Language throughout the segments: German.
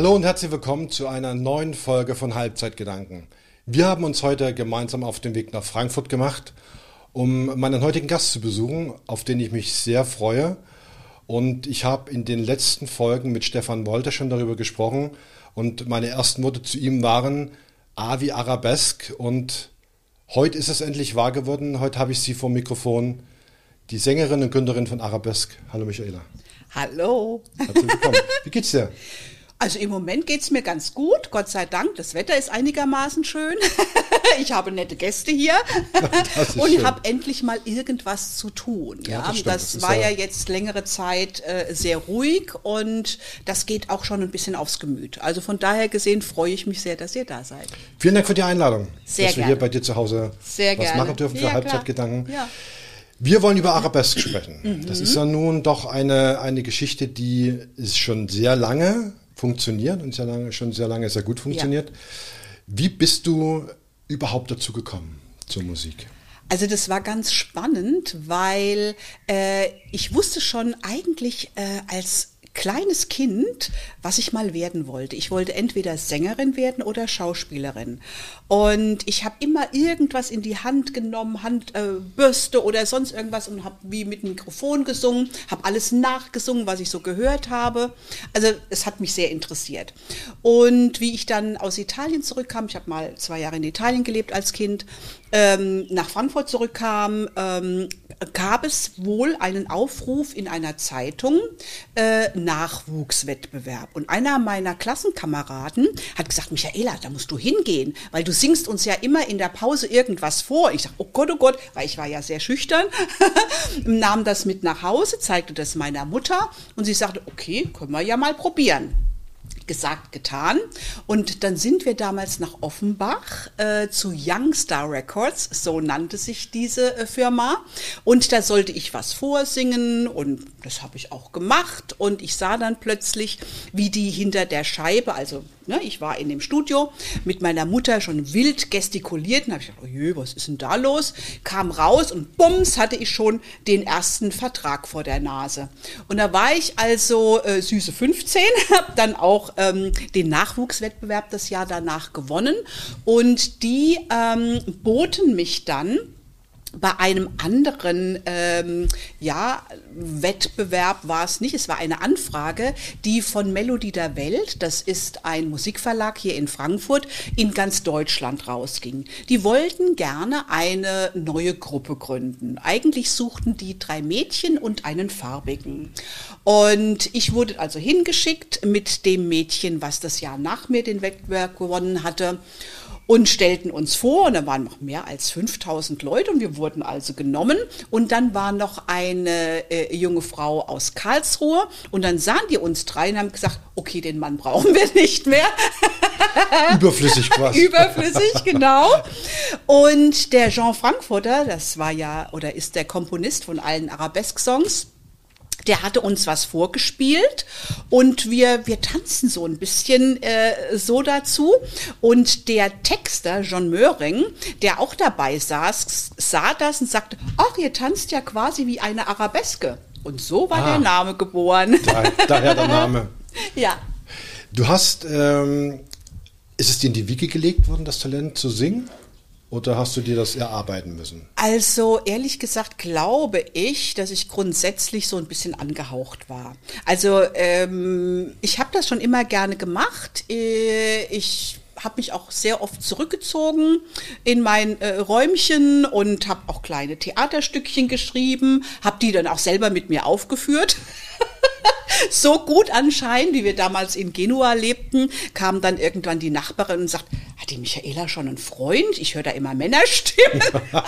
Hallo und herzlich willkommen zu einer neuen Folge von Halbzeitgedanken. Wir haben uns heute gemeinsam auf den Weg nach Frankfurt gemacht, um meinen heutigen Gast zu besuchen, auf den ich mich sehr freue. Und ich habe in den letzten Folgen mit Stefan Wolter schon darüber gesprochen. Und meine ersten Worte zu ihm waren A wie Arabesque. Und heute ist es endlich wahr geworden. Heute habe ich sie vor Mikrofon, die Sängerin und Gründerin von Arabesque. Hallo Michaela. Hallo. Herzlich willkommen. Wie geht's dir? Also im Moment geht's mir ganz gut, Gott sei Dank. Das Wetter ist einigermaßen schön. ich habe nette Gäste hier und habe endlich mal irgendwas zu tun. Ja, Ja, das das, Das war ja- jetzt längere Zeit äh, sehr ruhig und das geht auch schon ein bisschen aufs Gemüt. Also von daher gesehen freue ich mich sehr, dass ihr da seid. Vielen Dank für die Einladung, Sehr dass wir gerne. hier bei dir zu Hause Sehr was gerne. machen dürfen für Ja. Halbzeitgedanken. Ja. Wir wollen über Arabesque sprechen. Mhm. Das ist ja nun doch eine, eine Geschichte, die ist schon sehr lange funktioniert und sehr lange, schon sehr lange sehr gut funktioniert. Wie bist du überhaupt dazu gekommen zur Musik? Also das war ganz spannend, weil äh, ich wusste schon eigentlich äh, als kleines Kind, was ich mal werden wollte. Ich wollte entweder Sängerin werden oder Schauspielerin. Und ich habe immer irgendwas in die Hand genommen, Handbürste äh, oder sonst irgendwas und habe wie mit dem Mikrofon gesungen, habe alles nachgesungen, was ich so gehört habe. Also es hat mich sehr interessiert. Und wie ich dann aus Italien zurückkam, ich habe mal zwei Jahre in Italien gelebt als Kind, ähm, nach Frankfurt zurückkam, ähm, gab es wohl einen Aufruf in einer Zeitung, äh, Nachwuchswettbewerb. Und einer meiner Klassenkameraden hat gesagt, Michaela, da musst du hingehen, weil du singst uns ja immer in der Pause irgendwas vor. Ich sag, oh Gott, oh Gott, weil ich war ja sehr schüchtern, nahm das mit nach Hause, zeigte das meiner Mutter und sie sagte, okay, können wir ja mal probieren gesagt, getan. Und dann sind wir damals nach Offenbach äh, zu Youngstar Records, so nannte sich diese äh, Firma. Und da sollte ich was vorsingen und das habe ich auch gemacht. Und ich sah dann plötzlich, wie die hinter der Scheibe, also ne, ich war in dem Studio mit meiner Mutter schon wild gestikulierten. habe ich gedacht, oh je, was ist denn da los? Kam raus und bums hatte ich schon den ersten Vertrag vor der Nase. Und da war ich also äh, süße 15, habe dann auch ähm, den Nachwuchswettbewerb das Jahr danach gewonnen. Und die ähm, boten mich dann bei einem anderen ähm, ja, Wettbewerb war es nicht. Es war eine Anfrage, die von Melodie der Welt, das ist ein Musikverlag hier in Frankfurt, in ganz Deutschland rausging. Die wollten gerne eine neue Gruppe gründen. Eigentlich suchten die drei Mädchen und einen farbigen. Und ich wurde also hingeschickt mit dem Mädchen, was das Jahr nach mir den Wettbewerb gewonnen hatte und stellten uns vor und da waren noch mehr als 5000 Leute und wir wurden also genommen und dann war noch eine äh, junge Frau aus Karlsruhe und dann sahen die uns drei und haben gesagt, okay, den Mann brauchen wir nicht mehr. Überflüssig quasi. Überflüssig, genau. Und der Jean Frankfurter, das war ja oder ist der Komponist von allen Arabesque-Songs, der hatte uns was vorgespielt und wir, wir tanzen so ein bisschen äh, so dazu. Und der Texter, John Möhring, der auch dabei saß, sah das und sagte, ach, ihr tanzt ja quasi wie eine Arabeske. Und so war Ah. der Name geboren. Da, daher der Name. ja. Du hast, ähm, ist es dir in die Wiege gelegt worden, das Talent zu singen? Oder hast du dir das erarbeiten müssen? Also ehrlich gesagt glaube ich, dass ich grundsätzlich so ein bisschen angehaucht war. Also ähm, ich habe das schon immer gerne gemacht. Äh, Ich habe mich auch sehr oft zurückgezogen in mein äh, Räumchen und habe auch kleine Theaterstückchen geschrieben, habe die dann auch selber mit mir aufgeführt. so gut anscheinend, wie wir damals in Genua lebten, kam dann irgendwann die Nachbarin und sagt, hat die Michaela schon einen Freund? Ich höre da immer Männerstimmen.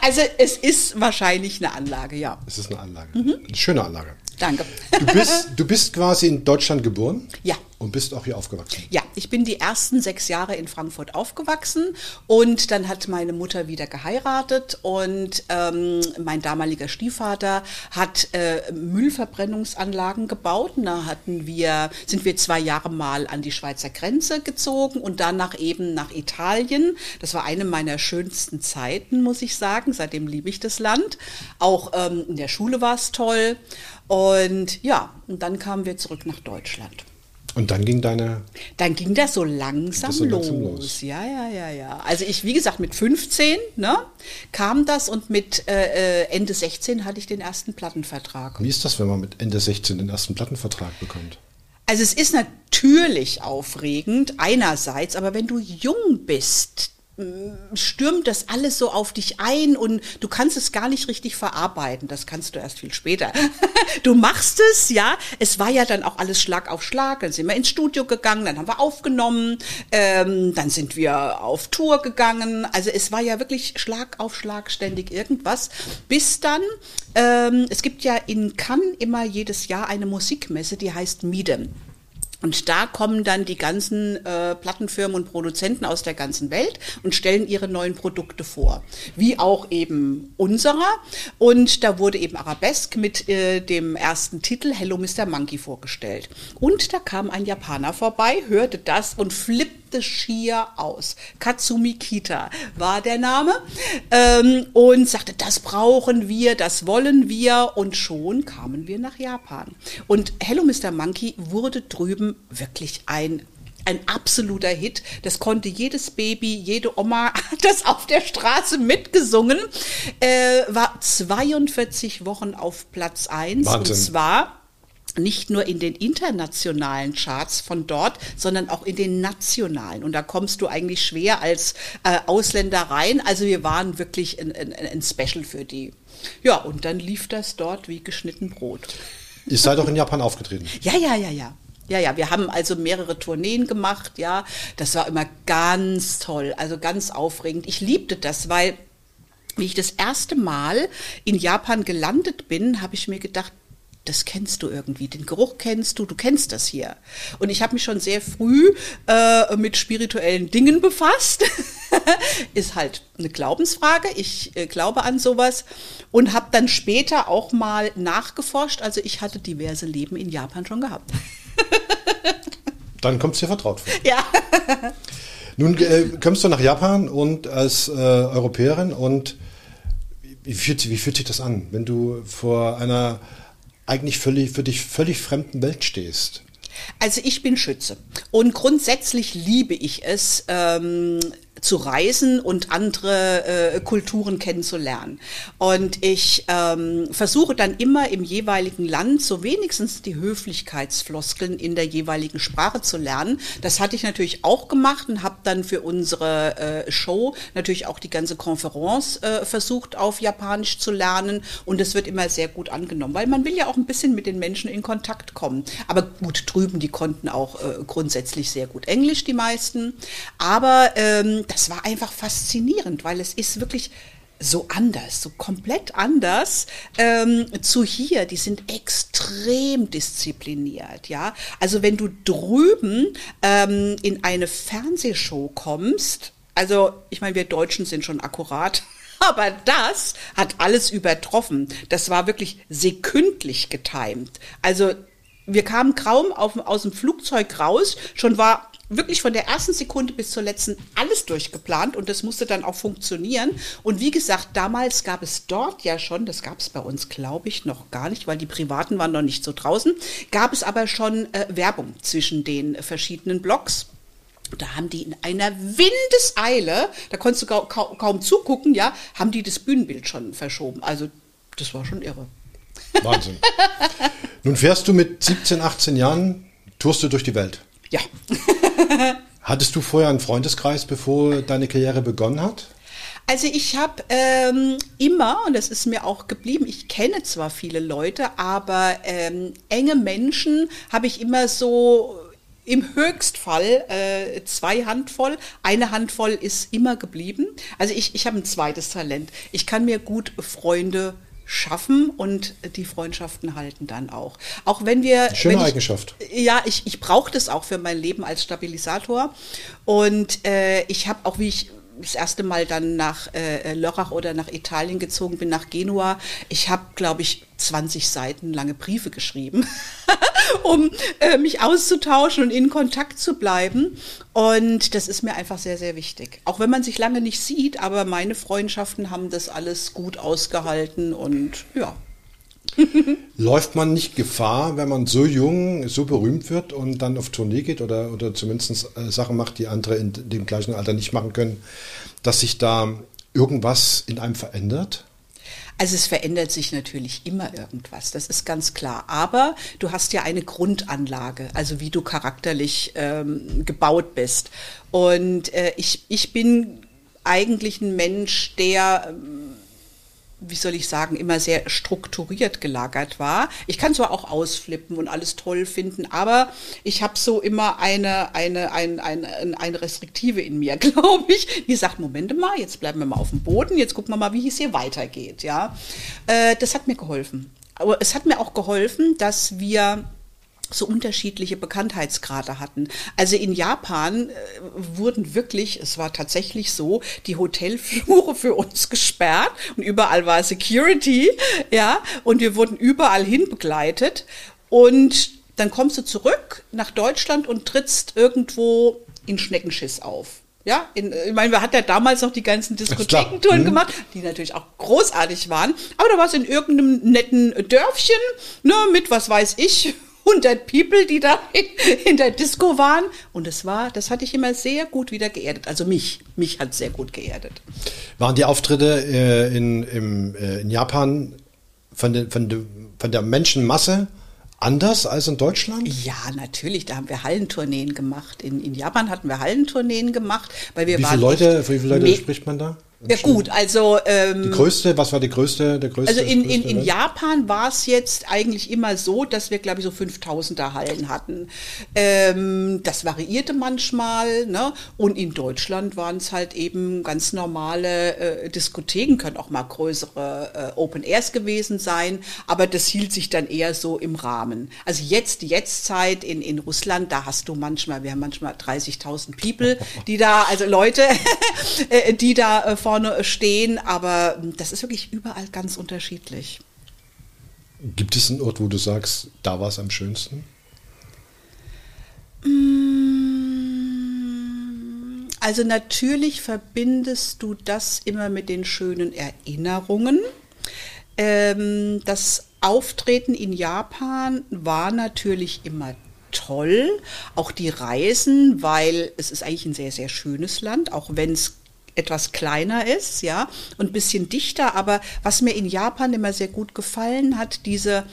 also es ist wahrscheinlich eine Anlage, ja. Es ist eine Anlage. Mhm. Eine schöne Anlage. Danke. Du bist, du bist quasi in Deutschland geboren? Ja. Und bist auch hier aufgewachsen? Ja, ich bin die ersten sechs Jahre in Frankfurt aufgewachsen und dann hat meine Mutter wieder geheiratet und ähm, mein damaliger Stiefvater hat äh, Müllverbrennungsanlagen gebaut. Und da hatten wir, sind wir zwei Jahre mal an die Schweizer Grenze gezogen und danach eben nach Italien. Das war eine meiner schönsten Zeiten, muss ich sagen. Seitdem liebe ich das Land. Auch ähm, in der Schule war es toll. Und ja, und dann kamen wir zurück nach Deutschland. Und dann ging deine. Dann ging das so langsam, Das so los. langsam los. Ja, ja, ja, ja. Also ich, wie gesagt, mit 15 ne, kam das und mit äh, äh, Ende 16 hatte ich den ersten Plattenvertrag. Wie ist das, wenn man mit Ende 16 den ersten Plattenvertrag bekommt? Also es ist natürlich aufregend einerseits, aber wenn du jung bist, stürmt das alles so auf dich ein und du kannst es gar nicht richtig verarbeiten. Das kannst du erst viel später. Du machst es, ja. Es war ja dann auch alles Schlag auf Schlag. Dann sind wir ins Studio gegangen, dann haben wir aufgenommen, ähm, dann sind wir auf Tour gegangen. Also es war ja wirklich Schlag auf Schlag ständig irgendwas. Bis dann, ähm, es gibt ja in Cannes immer jedes Jahr eine Musikmesse, die heißt Miedem. Und da kommen dann die ganzen äh, Plattenfirmen und Produzenten aus der ganzen Welt und stellen ihre neuen Produkte vor. Wie auch eben unserer. Und da wurde eben Arabesque mit äh, dem ersten Titel Hello Mr. Monkey vorgestellt. Und da kam ein Japaner vorbei, hörte das und flippte schier aus. Katsumi Kita war der Name. Ähm, und sagte, das brauchen wir, das wollen wir. Und schon kamen wir nach Japan. Und Hello Mr. Monkey wurde drüben wirklich ein ein absoluter Hit. Das konnte jedes Baby, jede Oma hat das auf der Straße mitgesungen. Äh, war 42 Wochen auf Platz 1. Wahnsinn. Und zwar nicht nur in den internationalen Charts von dort, sondern auch in den nationalen. Und da kommst du eigentlich schwer als äh, Ausländer rein. Also wir waren wirklich ein, ein, ein Special für die. Ja, und dann lief das dort wie geschnitten Brot. Ihr seid auch in Japan aufgetreten. Ja, ja, ja, ja. Ja, ja, wir haben also mehrere Tourneen gemacht, ja. Das war immer ganz toll, also ganz aufregend. Ich liebte das, weil wie ich das erste Mal in Japan gelandet bin, habe ich mir gedacht, das kennst du irgendwie, den Geruch kennst du, du kennst das hier. Und ich habe mich schon sehr früh äh, mit spirituellen Dingen befasst. Ist halt eine Glaubensfrage. Ich äh, glaube an sowas und habe dann später auch mal nachgeforscht. Also ich hatte diverse Leben in Japan schon gehabt. Dann kommt es dir vertraut vor. Ja. Nun äh, kommst du nach Japan und als äh, Europäerin und wie fühlt, wie fühlt sich das an, wenn du vor einer eigentlich völlig, für dich völlig fremden Welt stehst? Also ich bin Schütze und grundsätzlich liebe ich es, ähm, zu reisen und andere äh, Kulturen kennenzulernen. Und ich ähm, versuche dann immer im jeweiligen Land so wenigstens die Höflichkeitsfloskeln in der jeweiligen Sprache zu lernen. Das hatte ich natürlich auch gemacht und habe dann für unsere äh, Show natürlich auch die ganze Konferenz äh, versucht auf Japanisch zu lernen und es wird immer sehr gut angenommen, weil man will ja auch ein bisschen mit den Menschen in Kontakt kommen. Aber gut, drüben, die konnten auch äh, grundsätzlich sehr gut Englisch, die meisten. Aber ähm, das war einfach faszinierend, weil es ist wirklich so anders, so komplett anders ähm, zu hier. Die sind extrem diszipliniert, ja. Also wenn du drüben ähm, in eine Fernsehshow kommst, also ich meine, wir Deutschen sind schon akkurat. Aber das hat alles übertroffen. Das war wirklich sekündlich getimt. Also wir kamen kaum auf, aus dem Flugzeug raus, schon war wirklich von der ersten Sekunde bis zur letzten alles durchgeplant und das musste dann auch funktionieren. Und wie gesagt, damals gab es dort ja schon, das gab es bei uns, glaube ich, noch gar nicht, weil die Privaten waren noch nicht so draußen, gab es aber schon äh, Werbung zwischen den verschiedenen Blogs. Da haben die in einer Windeseile, da konntest du kaum, kaum zugucken, ja, haben die das Bühnenbild schon verschoben. Also das war schon irre. Wahnsinn. Nun fährst du mit 17, 18 Jahren, tourst du durch die Welt. Ja. Hattest du vorher einen Freundeskreis, bevor deine Karriere begonnen hat? Also ich habe ähm, immer, und das ist mir auch geblieben, ich kenne zwar viele Leute, aber ähm, enge Menschen habe ich immer so im Höchstfall äh, zwei Handvoll. Eine Handvoll ist immer geblieben. Also ich, ich habe ein zweites Talent. Ich kann mir gut Freunde schaffen und die Freundschaften halten dann auch. Auch wenn wir. Schöne wenn ich, Eigenschaft. Ja, ich, ich brauche das auch für mein Leben als Stabilisator. Und äh, ich habe auch, wie ich das erste Mal dann nach äh, Lörrach oder nach Italien gezogen bin, nach Genua. Ich habe, glaube ich, 20 Seiten lange Briefe geschrieben, um äh, mich auszutauschen und in Kontakt zu bleiben. Und das ist mir einfach sehr, sehr wichtig. Auch wenn man sich lange nicht sieht, aber meine Freundschaften haben das alles gut ausgehalten und ja. Läuft man nicht Gefahr, wenn man so jung, so berühmt wird und dann auf Tournee geht oder, oder zumindest äh, Sachen macht, die andere in dem gleichen Alter nicht machen können, dass sich da irgendwas in einem verändert? Also es verändert sich natürlich immer irgendwas, das ist ganz klar. Aber du hast ja eine Grundanlage, also wie du charakterlich ähm, gebaut bist. Und äh, ich, ich bin eigentlich ein Mensch, der ähm, wie soll ich sagen, immer sehr strukturiert gelagert war. Ich kann zwar auch ausflippen und alles toll finden, aber ich habe so immer eine, eine, ein, ein, eine Restriktive in mir, glaube ich, die sagt, Moment mal, jetzt bleiben wir mal auf dem Boden, jetzt gucken wir mal, wie es hier weitergeht. Ja, äh, Das hat mir geholfen. Aber es hat mir auch geholfen, dass wir so unterschiedliche Bekanntheitsgrade hatten. Also in Japan äh, wurden wirklich, es war tatsächlich so, die Hotelflure für uns gesperrt und überall war Security, ja, und wir wurden überall hin begleitet und dann kommst du zurück nach Deutschland und trittst irgendwo in Schneckenschiss auf. Ja, in, ich meine, wir hatten ja damals noch die ganzen Diskothekentouren mhm. gemacht, die natürlich auch großartig waren. Aber da war es in irgendeinem netten Dörfchen, ne, mit was weiß ich, 100 People, die da in, der Disco waren. Und es war, das hatte ich immer sehr gut wieder geerdet. Also mich, mich hat sehr gut geerdet. Waren die Auftritte äh, in, im, äh, in Japan von, de, von, de, von der Menschenmasse anders als in Deutschland? Ja, natürlich. Da haben wir Hallentourneen gemacht. In, in Japan hatten wir Hallentourneen gemacht, weil wir wie viele Leute, wie viele Leute spricht man da? Ja gut, also ähm, die größte, was war die größte, der größte? Also in, in, in Japan war es jetzt eigentlich immer so, dass wir glaube ich so 5000er Hallen hatten. Ähm, das variierte manchmal, ne? Und in Deutschland waren es halt eben ganz normale äh, Diskotheken, können auch mal größere äh, Open Airs gewesen sein, aber das hielt sich dann eher so im Rahmen. Also jetzt die Jetztzeit in in Russland, da hast du manchmal, wir haben manchmal 30.000 People, die da, also Leute, äh, die da äh, vor vorne stehen, aber das ist wirklich überall ganz unterschiedlich. Gibt es einen Ort, wo du sagst, da war es am schönsten? Mm, also natürlich verbindest du das immer mit den schönen Erinnerungen. Ähm, das Auftreten in Japan war natürlich immer toll, auch die Reisen, weil es ist eigentlich ein sehr, sehr schönes Land, auch wenn es etwas kleiner ist, ja, und ein bisschen dichter. Aber was mir in Japan immer sehr gut gefallen hat, diese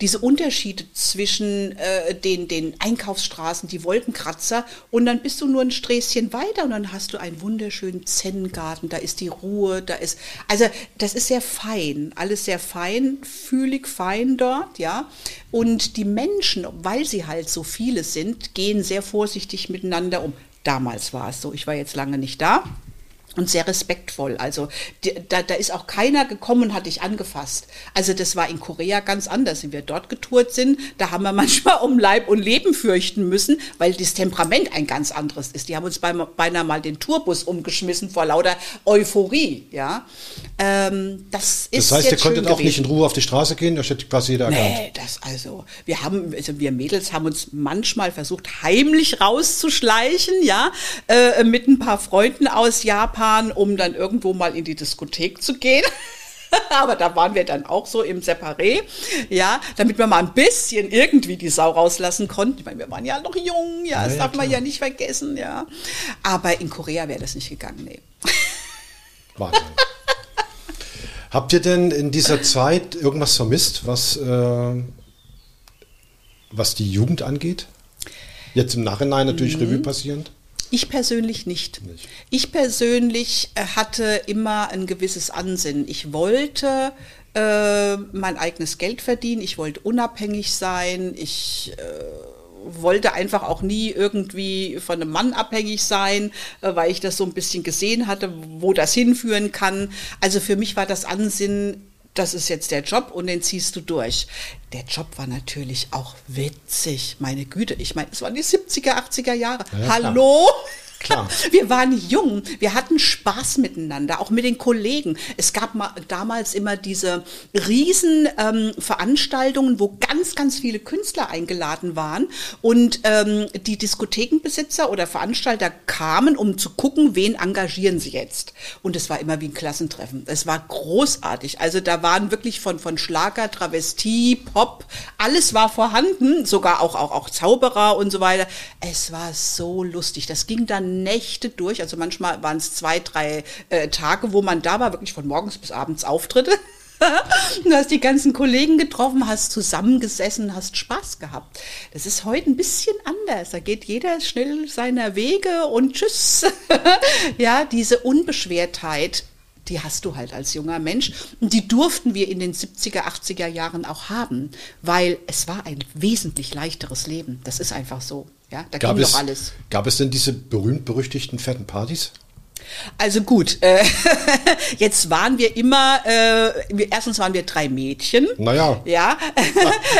diese Unterschiede zwischen äh, den, den Einkaufsstraßen, die Wolkenkratzer und dann bist du nur ein Sträßchen weiter und dann hast du einen wunderschönen Zen-Garten, da ist die Ruhe, da ist, also das ist sehr fein, alles sehr fein, fühlig fein dort, ja. Und die Menschen, weil sie halt so viele sind, gehen sehr vorsichtig miteinander um. Damals war es so, ich war jetzt lange nicht da und sehr respektvoll. Also da, da ist auch keiner gekommen und hat dich angefasst. Also das war in Korea ganz anders. Wenn wir dort getourt sind, da haben wir manchmal um Leib und Leben fürchten müssen, weil das Temperament ein ganz anderes ist. Die haben uns beinahe mal den Tourbus umgeschmissen vor lauter Euphorie. Ja, ähm, das ist Das heißt, ihr konntet auch nicht in Ruhe auf die Straße gehen, das hätte quasi jeder erkannt. Nee, das also, wir haben, also wir Mädels haben uns manchmal versucht, heimlich rauszuschleichen, ja, äh, mit ein paar Freunden aus Japan gefahren, um dann irgendwo mal in die Diskothek zu gehen. Aber da waren wir dann auch so im Separé, ja, damit wir mal ein bisschen irgendwie die Sau rauslassen konnten. Ich meine, wir waren ja noch jung, ja, das ja, darf klar. man ja nicht vergessen, ja. Aber in Korea wäre das nicht gegangen, nee. Wahnsinn. Habt ihr denn in dieser Zeit irgendwas vermisst, was, äh, was die Jugend angeht? Jetzt im Nachhinein natürlich mhm. Revue passierend? Ich persönlich nicht. nicht. Ich persönlich äh, hatte immer ein gewisses Ansinnen. Ich wollte äh, mein eigenes Geld verdienen, ich wollte unabhängig sein, ich äh, wollte einfach auch nie irgendwie von einem Mann abhängig sein, äh, weil ich das so ein bisschen gesehen hatte, wo das hinführen kann. Also für mich war das Ansinnen, das ist jetzt der Job und den ziehst du durch. Der Job war natürlich auch witzig, meine Güte. Ich meine, es waren die 70er, 80er Jahre. Ja, Hallo? Klar. Wir waren jung, wir hatten Spaß miteinander, auch mit den Kollegen. Es gab ma damals immer diese riesen ähm, wo ganz, ganz viele Künstler eingeladen waren und ähm, die Diskothekenbesitzer oder Veranstalter kamen, um zu gucken, wen engagieren sie jetzt. Und es war immer wie ein Klassentreffen. Es war großartig. Also da waren wirklich von, von Schlager, Travestie, Pop, alles war vorhanden, sogar auch, auch, auch Zauberer und so weiter. Es war so lustig. Das ging dann Nächte durch. Also manchmal waren es zwei, drei äh, Tage, wo man da war, wirklich von morgens bis abends Auftritte. du hast die ganzen Kollegen getroffen, hast zusammengesessen, hast Spaß gehabt. Das ist heute ein bisschen anders. Da geht jeder schnell seiner Wege und tschüss. ja, diese Unbeschwertheit die hast du halt als junger Mensch. Und die durften wir in den 70er, 80er Jahren auch haben, weil es war ein wesentlich leichteres Leben. Das ist einfach so. Ja, da gab ging es, doch alles. Gab es denn diese berühmt-berüchtigten fetten Partys? Also gut, äh, jetzt waren wir immer, äh, wir, erstens waren wir drei Mädchen. Naja. Ja.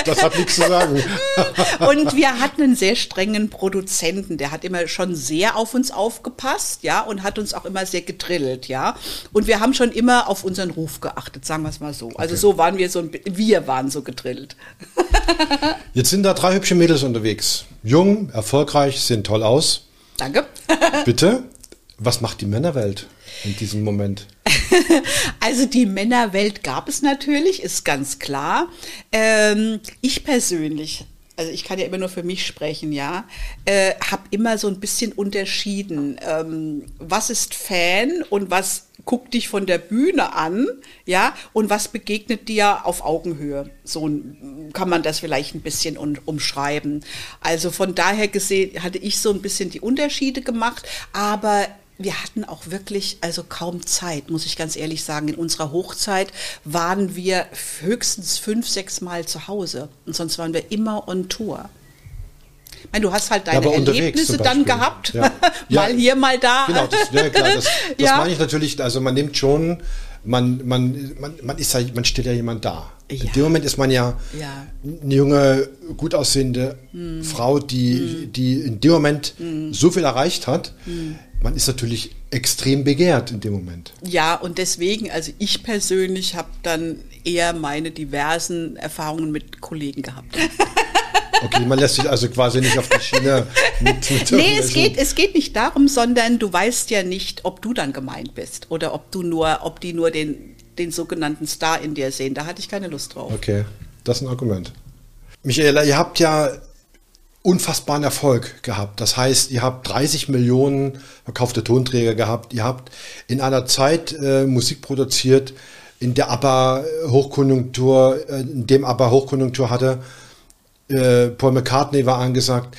Das hat nichts zu sagen. Und wir hatten einen sehr strengen Produzenten, der hat immer schon sehr auf uns aufgepasst, ja, und hat uns auch immer sehr gedrillt, ja. Und wir haben schon immer auf unseren Ruf geachtet, sagen wir es mal so. Also Okay. so waren wir so, ein wir waren so gedrillt. Jetzt sind da drei hübsche Mädels unterwegs. Jung, erfolgreich, sehen toll aus. Danke. Bitte, was macht die Männerwelt in diesem Moment? Also die Männerwelt gab es natürlich, ist ganz klar. Ähm, ich persönlich, also ich kann ja immer nur für mich sprechen, ja, äh, habe immer so ein bisschen unterschieden, ähm, was ist Fan und was guckt dich von der Bühne an, ja, und was begegnet dir auf Augenhöhe. So kann man das vielleicht ein bisschen un- umschreiben. Also von daher gesehen hatte ich so ein bisschen die Unterschiede gemacht, aber wir hatten auch wirklich also kaum Zeit, muss ich ganz ehrlich sagen. In unserer Hochzeit waren wir höchstens fünf, sechs Mal zu Hause und sonst waren wir immer on Tour. Ich meine, du hast halt deine unterwegs Erlebnisse dann gehabt, Ja. mal Ja. hier, mal da. Genau, das, ja, klar, das, das Ja. meine ich natürlich. Also man nimmt schon, man, man, man, man ist ja, man stellt ja jemand da. Ja. In dem Moment ist man ja, Ja. eine junge, gut aussehende Frau, die, die in dem Moment so viel erreicht hat. Man ist natürlich extrem begehrt in dem Moment. Ja, und deswegen, also ich persönlich habe dann eher meine diversen Erfahrungen mit Kollegen gehabt. Okay, man lässt sich also quasi nicht auf die Schiene mit, mit Nee, es geht, es geht nicht darum, sondern du weißt ja nicht, ob du dann gemeint bist oder ob du nur, ob die nur den, den sogenannten Star in dir sehen. Da hatte ich keine Lust drauf. Okay, das ist ein Argument. Michaela, ihr habt ja unfassbaren Erfolg gehabt. Das heißt, ihr habt 30 Millionen verkaufte Tonträger gehabt. Ihr habt in einer Zeit äh, Musik produziert, in der ABBA Hochkonjunktur, äh, in dem ABBA Hochkonjunktur hatte. Äh, Paul McCartney war angesagt.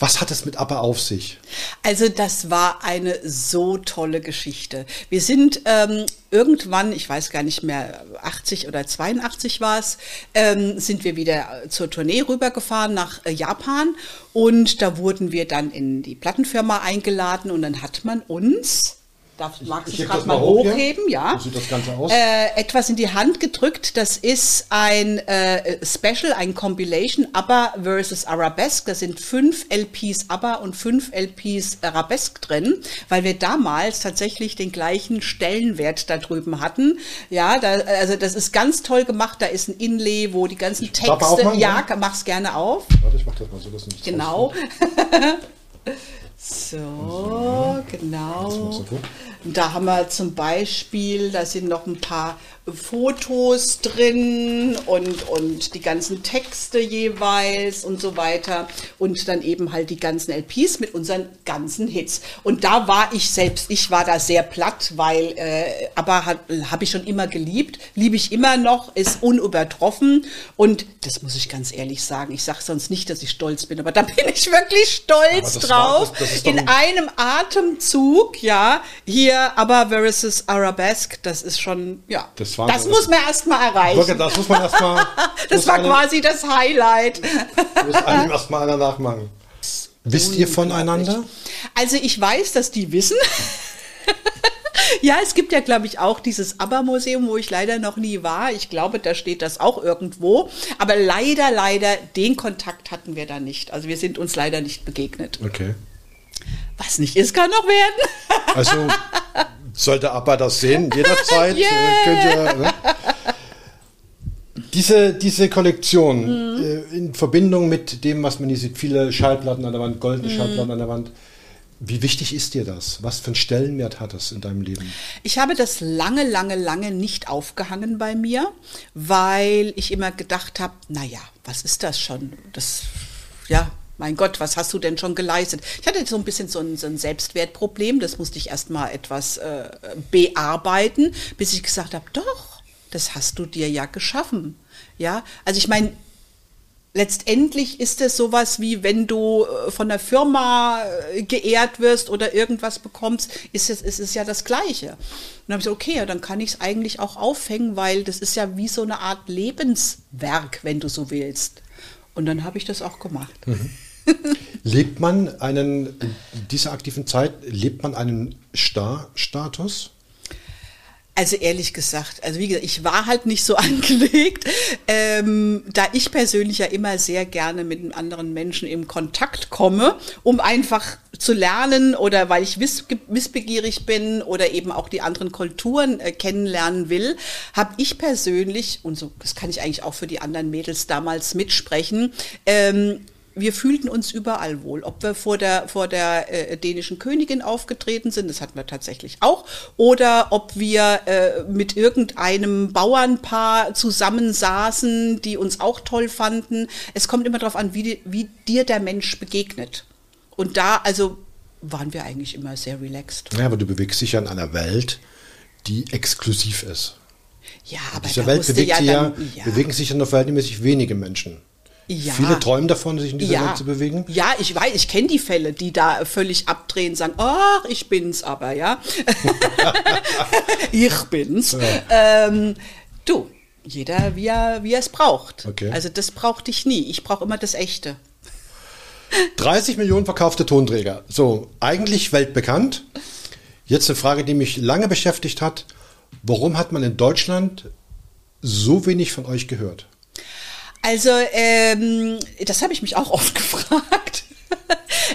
Was hat es mit ABBA auf sich? Also das war eine so tolle Geschichte. Wir sind ähm, irgendwann, ich weiß gar nicht mehr, 80 oder 82 war es, ähm, sind wir wieder zur Tournee rübergefahren nach äh, Japan und da wurden wir dann in die Plattenfirma eingeladen und dann hat man uns Darf, magst ich du gerade mal mal hochheben? Ja. Wie sieht das Ganze aus? Äh, etwas in die Hand gedrückt. Das ist ein äh, Special, ein Compilation ABBA versus Arabesque. Da sind fünf LPs ABBA und fünf LPs Arabesque drin, weil wir damals tatsächlich den gleichen Stellenwert da drüben hatten. Ja, da, also das ist ganz toll gemacht. Da ist ein Inlay, wo die ganzen man Texte. aufmachen, Ja, ja? mach's gerne auf. Warte, ich mach das mal so, dass nicht Genau. So, genau. Und Da haben wir zum Beispiel, da sind noch ein paar Fotos drin und, und die ganzen Texte jeweils und so weiter. Und dann eben halt die ganzen LPs mit unseren ganzen Hits. Und da war ich selbst, ich war da sehr platt, weil, äh, aber habe ich schon immer geliebt, liebe ich immer noch, ist unübertroffen. Und das muss ich ganz ehrlich sagen, ich sage sonst nicht, dass ich stolz bin, aber da bin ich wirklich stolz das war- drauf. das- das In ein- einem Atemzug, ja, hier ABBA versus Arabesque, das ist schon, ja, Das war- das- muss man erstmal erreichen. Das muss man erstmal. Das war quasi das Highlight. Muss einem erstmal einer nachmachen. Wisst ihr voneinander? Also ich weiß, dass die wissen. Ja, es gibt ja, glaube ich, auch dieses ABBA-Museum, wo ich leider noch nie war. Ich glaube, da steht das auch irgendwo. Aber leider, leider, den Kontakt hatten wir da nicht. Also wir sind uns leider nicht begegnet. Okay. Was nicht ist, kann noch werden. Also sollte ABBA das sehen, jederzeit. Yeah. Äh, könnt ihr, ne? Diese, diese Kollektion mhm. äh, in Verbindung mit dem, was man hier sieht, viele Schallplatten an der Wand, goldene mhm. Schallplatten an der Wand. Wie wichtig ist dir das? Was für einen Stellenwert hat das in deinem Leben? Ich habe das lange, lange, lange nicht aufgehangen bei mir, weil ich immer gedacht habe, naja, was ist das schon? Das, ja, mein Gott, was hast du denn schon geleistet? Ich hatte so ein bisschen so ein, so ein Selbstwertproblem, das musste ich erst mal etwas äh, bearbeiten, bis ich gesagt habe, doch, das hast du dir ja geschaffen. Ja, also ich meine, letztendlich ist es sowas wie, wenn du äh, von der Firma äh, geehrt wirst oder irgendwas bekommst, ist es, ist es ja das Gleiche. Und dann habe ich gesagt, okay, dann kann ich es eigentlich auch aufhängen, weil das ist ja wie so eine Art Lebenswerk, wenn du so willst. Und dann habe ich das auch gemacht. Mhm. lebt man einen, in dieser aktiven Zeit, lebt man einen Star-Status? Also ehrlich gesagt, also wie gesagt, ich war halt nicht so angelegt, ähm, da ich persönlich ja immer sehr gerne mit anderen Menschen in Kontakt komme, um einfach zu lernen oder weil ich wiss, wissbegierig bin oder eben auch die anderen Kulturen äh, kennenlernen will, habe ich persönlich, und so, das kann ich eigentlich auch für die anderen Mädels damals mitsprechen, ähm, wir fühlten uns überall wohl. Ob wir vor der, vor der äh, dänischen Königin aufgetreten sind, das hatten wir tatsächlich auch, oder ob wir äh, mit irgendeinem Bauernpaar zusammensaßen, die uns auch toll fanden. Es kommt immer darauf an, wie, wie dir der Mensch begegnet. Und da, also waren wir eigentlich immer sehr relaxed. Ja, aber du bewegst dich ja in einer Welt, die exklusiv ist. Ja, aber in dieser Welt bewegt ja, dann, ja. bewegen sich ja nur verhältnismäßig wenige Menschen. Ja. Viele träumen davon, sich in dieser ja. Welt zu bewegen. Ja, ich weiß, ich kenne die Fälle, die da völlig abdrehen, sagen, ach, ich bin's aber, ja. ich bin's. Ja. Ähm, du, jeder, wie er, wie er es braucht. Okay. Also das brauchte ich nie. Ich brauche immer das Echte. 30 Millionen verkaufte Tonträger. So, eigentlich weltbekannt. Jetzt eine Frage, die mich lange beschäftigt hat. Warum hat man in Deutschland so wenig von euch gehört? Also, ähm, das habe ich mich auch oft gefragt.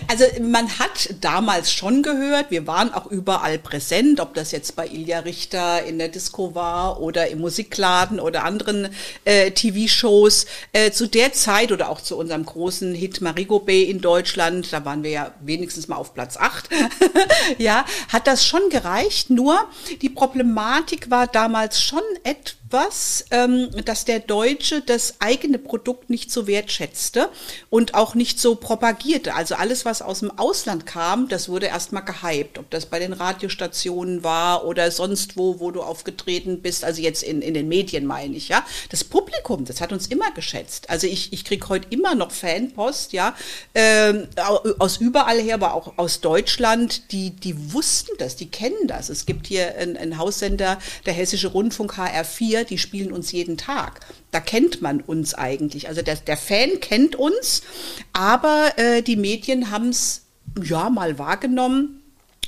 Also man hat damals schon gehört, wir waren auch überall präsent, ob das jetzt bei Ilja Richter in der Disco war oder im Musikladen oder anderen äh, TV-Shows. Äh, zu der Zeit oder auch zu unserem großen Hit Marigo Bay in Deutschland, da waren wir ja wenigstens mal auf Platz 8, ja, hat das schon gereicht. Nur die Problematik war damals schon etwas, was, ähm, dass der Deutsche das eigene Produkt nicht so wertschätzte und auch nicht so propagierte. Also alles, was aus dem Ausland kam, das wurde erstmal gehypt. Ob das bei den Radiostationen war oder sonst wo, wo du aufgetreten bist, also jetzt in, in den Medien meine ich, ja. Das Publikum, das hat uns immer geschätzt. Also ich, ich kriege heute immer noch Fanpost, ja, ähm, aus überall her, aber auch aus Deutschland, die, die wussten das, die kennen das. Es gibt hier einen Haussender, der Hessische Rundfunk HR4, wir, die spielen uns jeden Tag. Da kennt man uns eigentlich. Also der, der Fan kennt uns, aber äh, die Medien haben es ja mal wahrgenommen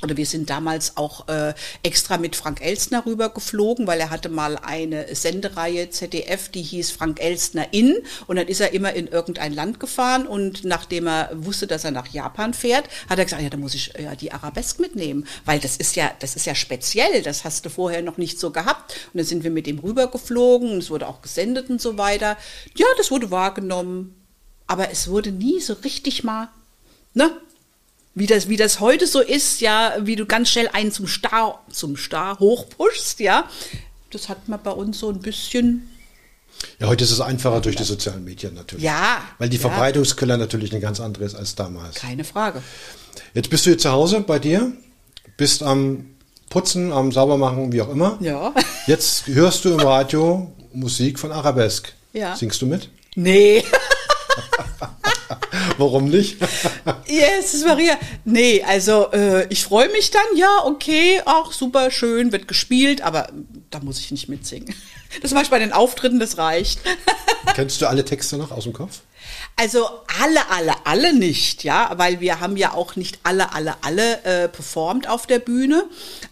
oder wir sind damals auch äh, extra mit Frank Elstner rüber geflogen, weil er hatte mal eine Sendereihe ZDF, die hieß Frank Elstner in und dann ist er immer in irgendein Land gefahren und nachdem er wusste, dass er nach Japan fährt, hat er gesagt, ja, da muss ich ja die Arabesk mitnehmen, weil das ist ja, das ist ja speziell, das hast du vorher noch nicht so gehabt. Und dann sind wir mit ihm rüber geflogen und es wurde auch gesendet und so weiter. Ja, das wurde wahrgenommen, aber es wurde nie so richtig mal, ne, wie das, wie das heute so ist, ja, wie du ganz schnell einen zum Star, zum Star hochpushst, ja. Das hat man bei uns so ein bisschen. Ja, heute ist es einfacher durch die sozialen Medien natürlich. Ja. Weil die ja. natürlich eine ganz andere ist als damals. Keine Frage. Jetzt bist du jetzt zu Hause bei dir, bist am Putzen, am Saubermachen, wie auch immer. Ja. Jetzt hörst du im Radio Musik von Arabesque. Ja. Singst du mit? Nee. Warum nicht? yes, Maria. Nee, also äh, ich freue mich dann, ja, okay, auch super schön, wird gespielt, aber da muss ich nicht mitsingen. Das mache ich bei den Auftritten, das reicht. Kennst du alle Texte noch aus dem Kopf? Also alle, alle, alle nicht, ja, weil wir haben ja auch nicht alle, alle, alle äh, performt auf der Bühne.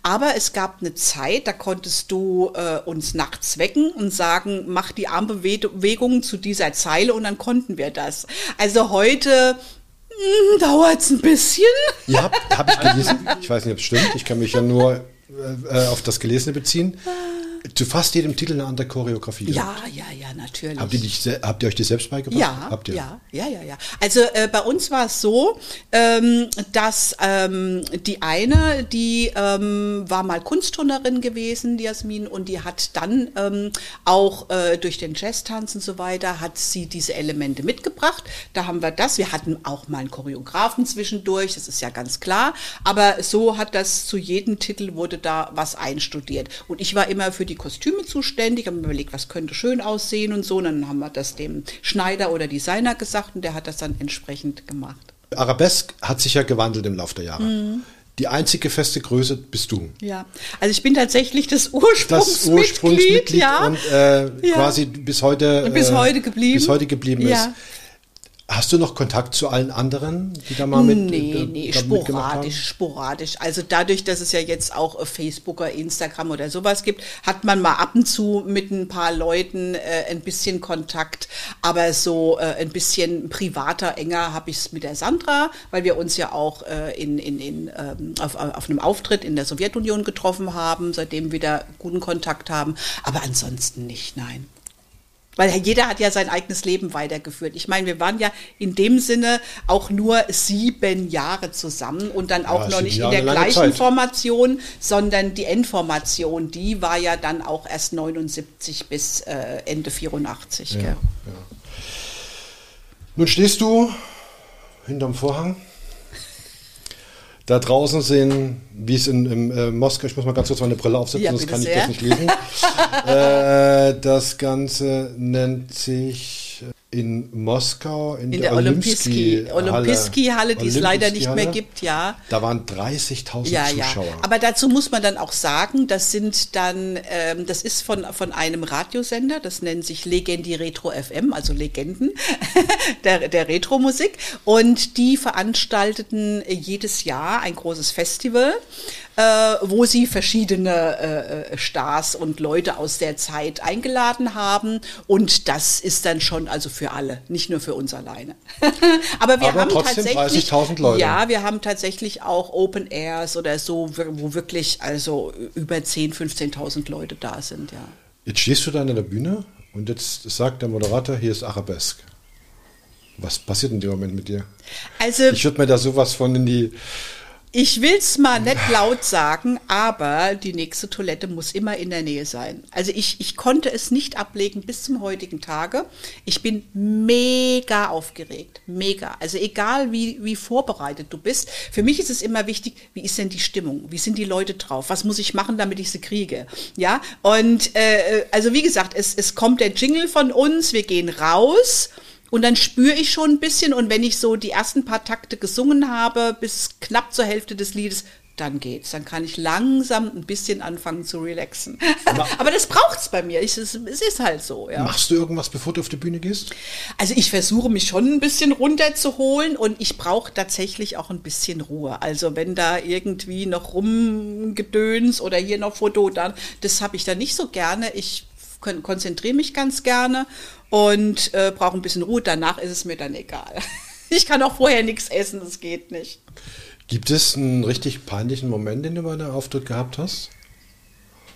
Aber es gab eine Zeit, da konntest du äh, uns nachts wecken und sagen, mach die Armbewegungen zu dieser Zeile und dann konnten wir das. Also heute Hm, Dauert's ein bisschen? Habt, habe ich gelesen, ich weiß nicht, ob es stimmt, ich kann mich ja nur äh, auf das Gelesene beziehen. Zu fast jedem Titel eine andere Choreografie. Ja, ja, ja, natürlich. Habt ihr, dich, habt ihr euch die selbst beigebracht? Ja, Habt ihr? ja, ja, ja, ja. Also äh, bei uns war es so, ähm, dass ähm, die eine, die ähm, war mal Kunstturnerin gewesen, die Jasmin, und die hat dann ähm, auch äh, durch den Jazztanz und so weiter, hat sie diese Elemente mitgebracht. Da haben wir das. Wir hatten auch mal einen Choreografen zwischendurch, das ist ja ganz klar. Aber so hat das zu jedem Titel wurde da was einstudiert. Und ich war immer für die Kostüme zuständig, habe mir überlegt, was könnte schön aussehen und so. Und dann haben wir das dem Schneider oder Designer gesagt und der hat das dann entsprechend gemacht. Arabesque hat sich ja gewandelt im Laufe der Jahre. Mhm. Die einzige feste Größe bist du. Ja, also ich bin tatsächlich das Das Ursprungsmitglied, Ursprungsmitglied ja. und äh, Ja. quasi bis heute, Bis äh, heute geblieben. Bis heute geblieben Ja. ist. Hast du noch Kontakt zu allen anderen, die da mal mit Nee, äh, nee, sporadisch, sporadisch. Also dadurch, dass es ja jetzt auch äh, Facebook oder Instagram oder sowas gibt, hat man mal ab und zu mit ein paar Leuten äh, ein bisschen Kontakt. Aber so äh, ein bisschen privater, enger habe ich es mit der Sandra, weil wir uns ja auch äh, in, in, in, ähm, auf, auf einem Auftritt in der Sowjetunion getroffen haben, seitdem wieder guten Kontakt haben. Aber ansonsten nicht, nein. Weil jeder hat ja sein eigenes Leben weitergeführt. Ich meine, wir waren ja in dem Sinne auch nur sieben Jahre zusammen und dann auch Ja, noch nicht in Jahre, der lange gleichen Zeit. Formation, sondern die Endformation, die war ja dann auch erst 79 bis äh, Ende 84. gell? Nun stehst du hinterm Vorhang. Da draußen sehen, wie es in, in äh, Moskau, ich muss mal ganz kurz meine Brille aufsetzen, Ja, sonst kann ich sehr. das nicht lesen. äh, das Ganze nennt sich in Moskau in, In der Olympiski, Halle. Olympiski-Halle, die es leider nicht mehr gibt, ja. Da waren 30.000 Ja, ja. Zuschauer. Aber dazu muss man dann auch sagen, das sind dann, ähm, das ist von, von einem Radiosender, das nennt sich Legendi Retro FM, also Legenden der, der Retro-Musik. Und die veranstalteten jedes Jahr ein großes Festival, äh, wo sie verschiedene äh, äh, Stars und Leute aus der Zeit eingeladen haben. Und das ist dann schon also für alle, nicht nur für uns alleine. Aber wir Aber haben trotzdem tatsächlich 30.000 Leute. Ja, wir haben tatsächlich auch Open Airs oder so, wo wirklich also über 10.000, 15.000 Leute da sind, ja. Jetzt stehst du da an der Bühne und jetzt sagt der Moderator, hier ist Arabesque. Was passiert in dem Moment mit dir? Also Ich würde mir da sowas von in die. Ich will's mal nicht laut sagen, aber die nächste Toilette muss immer in der Nähe sein. Also ich, ich konnte es nicht ablegen bis zum heutigen Tage. Ich bin mega aufgeregt, mega. Also egal wie, wie vorbereitet du bist. Für mich ist es immer wichtig, wie ist denn die Stimmung? Wie sind die Leute drauf? Was muss ich machen, damit ich sie kriege? Ja, und äh, also wie gesagt, es, es kommt der Jingle von uns, wir gehen raus. Und dann spüre ich schon ein bisschen und wenn ich so die ersten paar Takte gesungen habe, bis knapp zur Hälfte des Liedes, dann geht's. Dann kann ich langsam ein bisschen anfangen zu relaxen. Aber das braucht's bei mir. Ich, es, es ist halt so, ja. Machst du irgendwas, bevor du auf die Bühne gehst? Also ich versuche mich schon ein bisschen runterzuholen und ich brauche tatsächlich auch ein bisschen Ruhe. Also wenn da irgendwie noch rumgedöns oder hier noch Foto, dann das habe ich da nicht so gerne. Ich kon konzentriere mich ganz gerne und äh, brauche ein bisschen Ruhe. Danach ist es mir dann egal. Ich kann auch vorher nichts essen, das geht nicht. Gibt es einen richtig peinlichen Moment, den du bei einem Auftritt gehabt hast?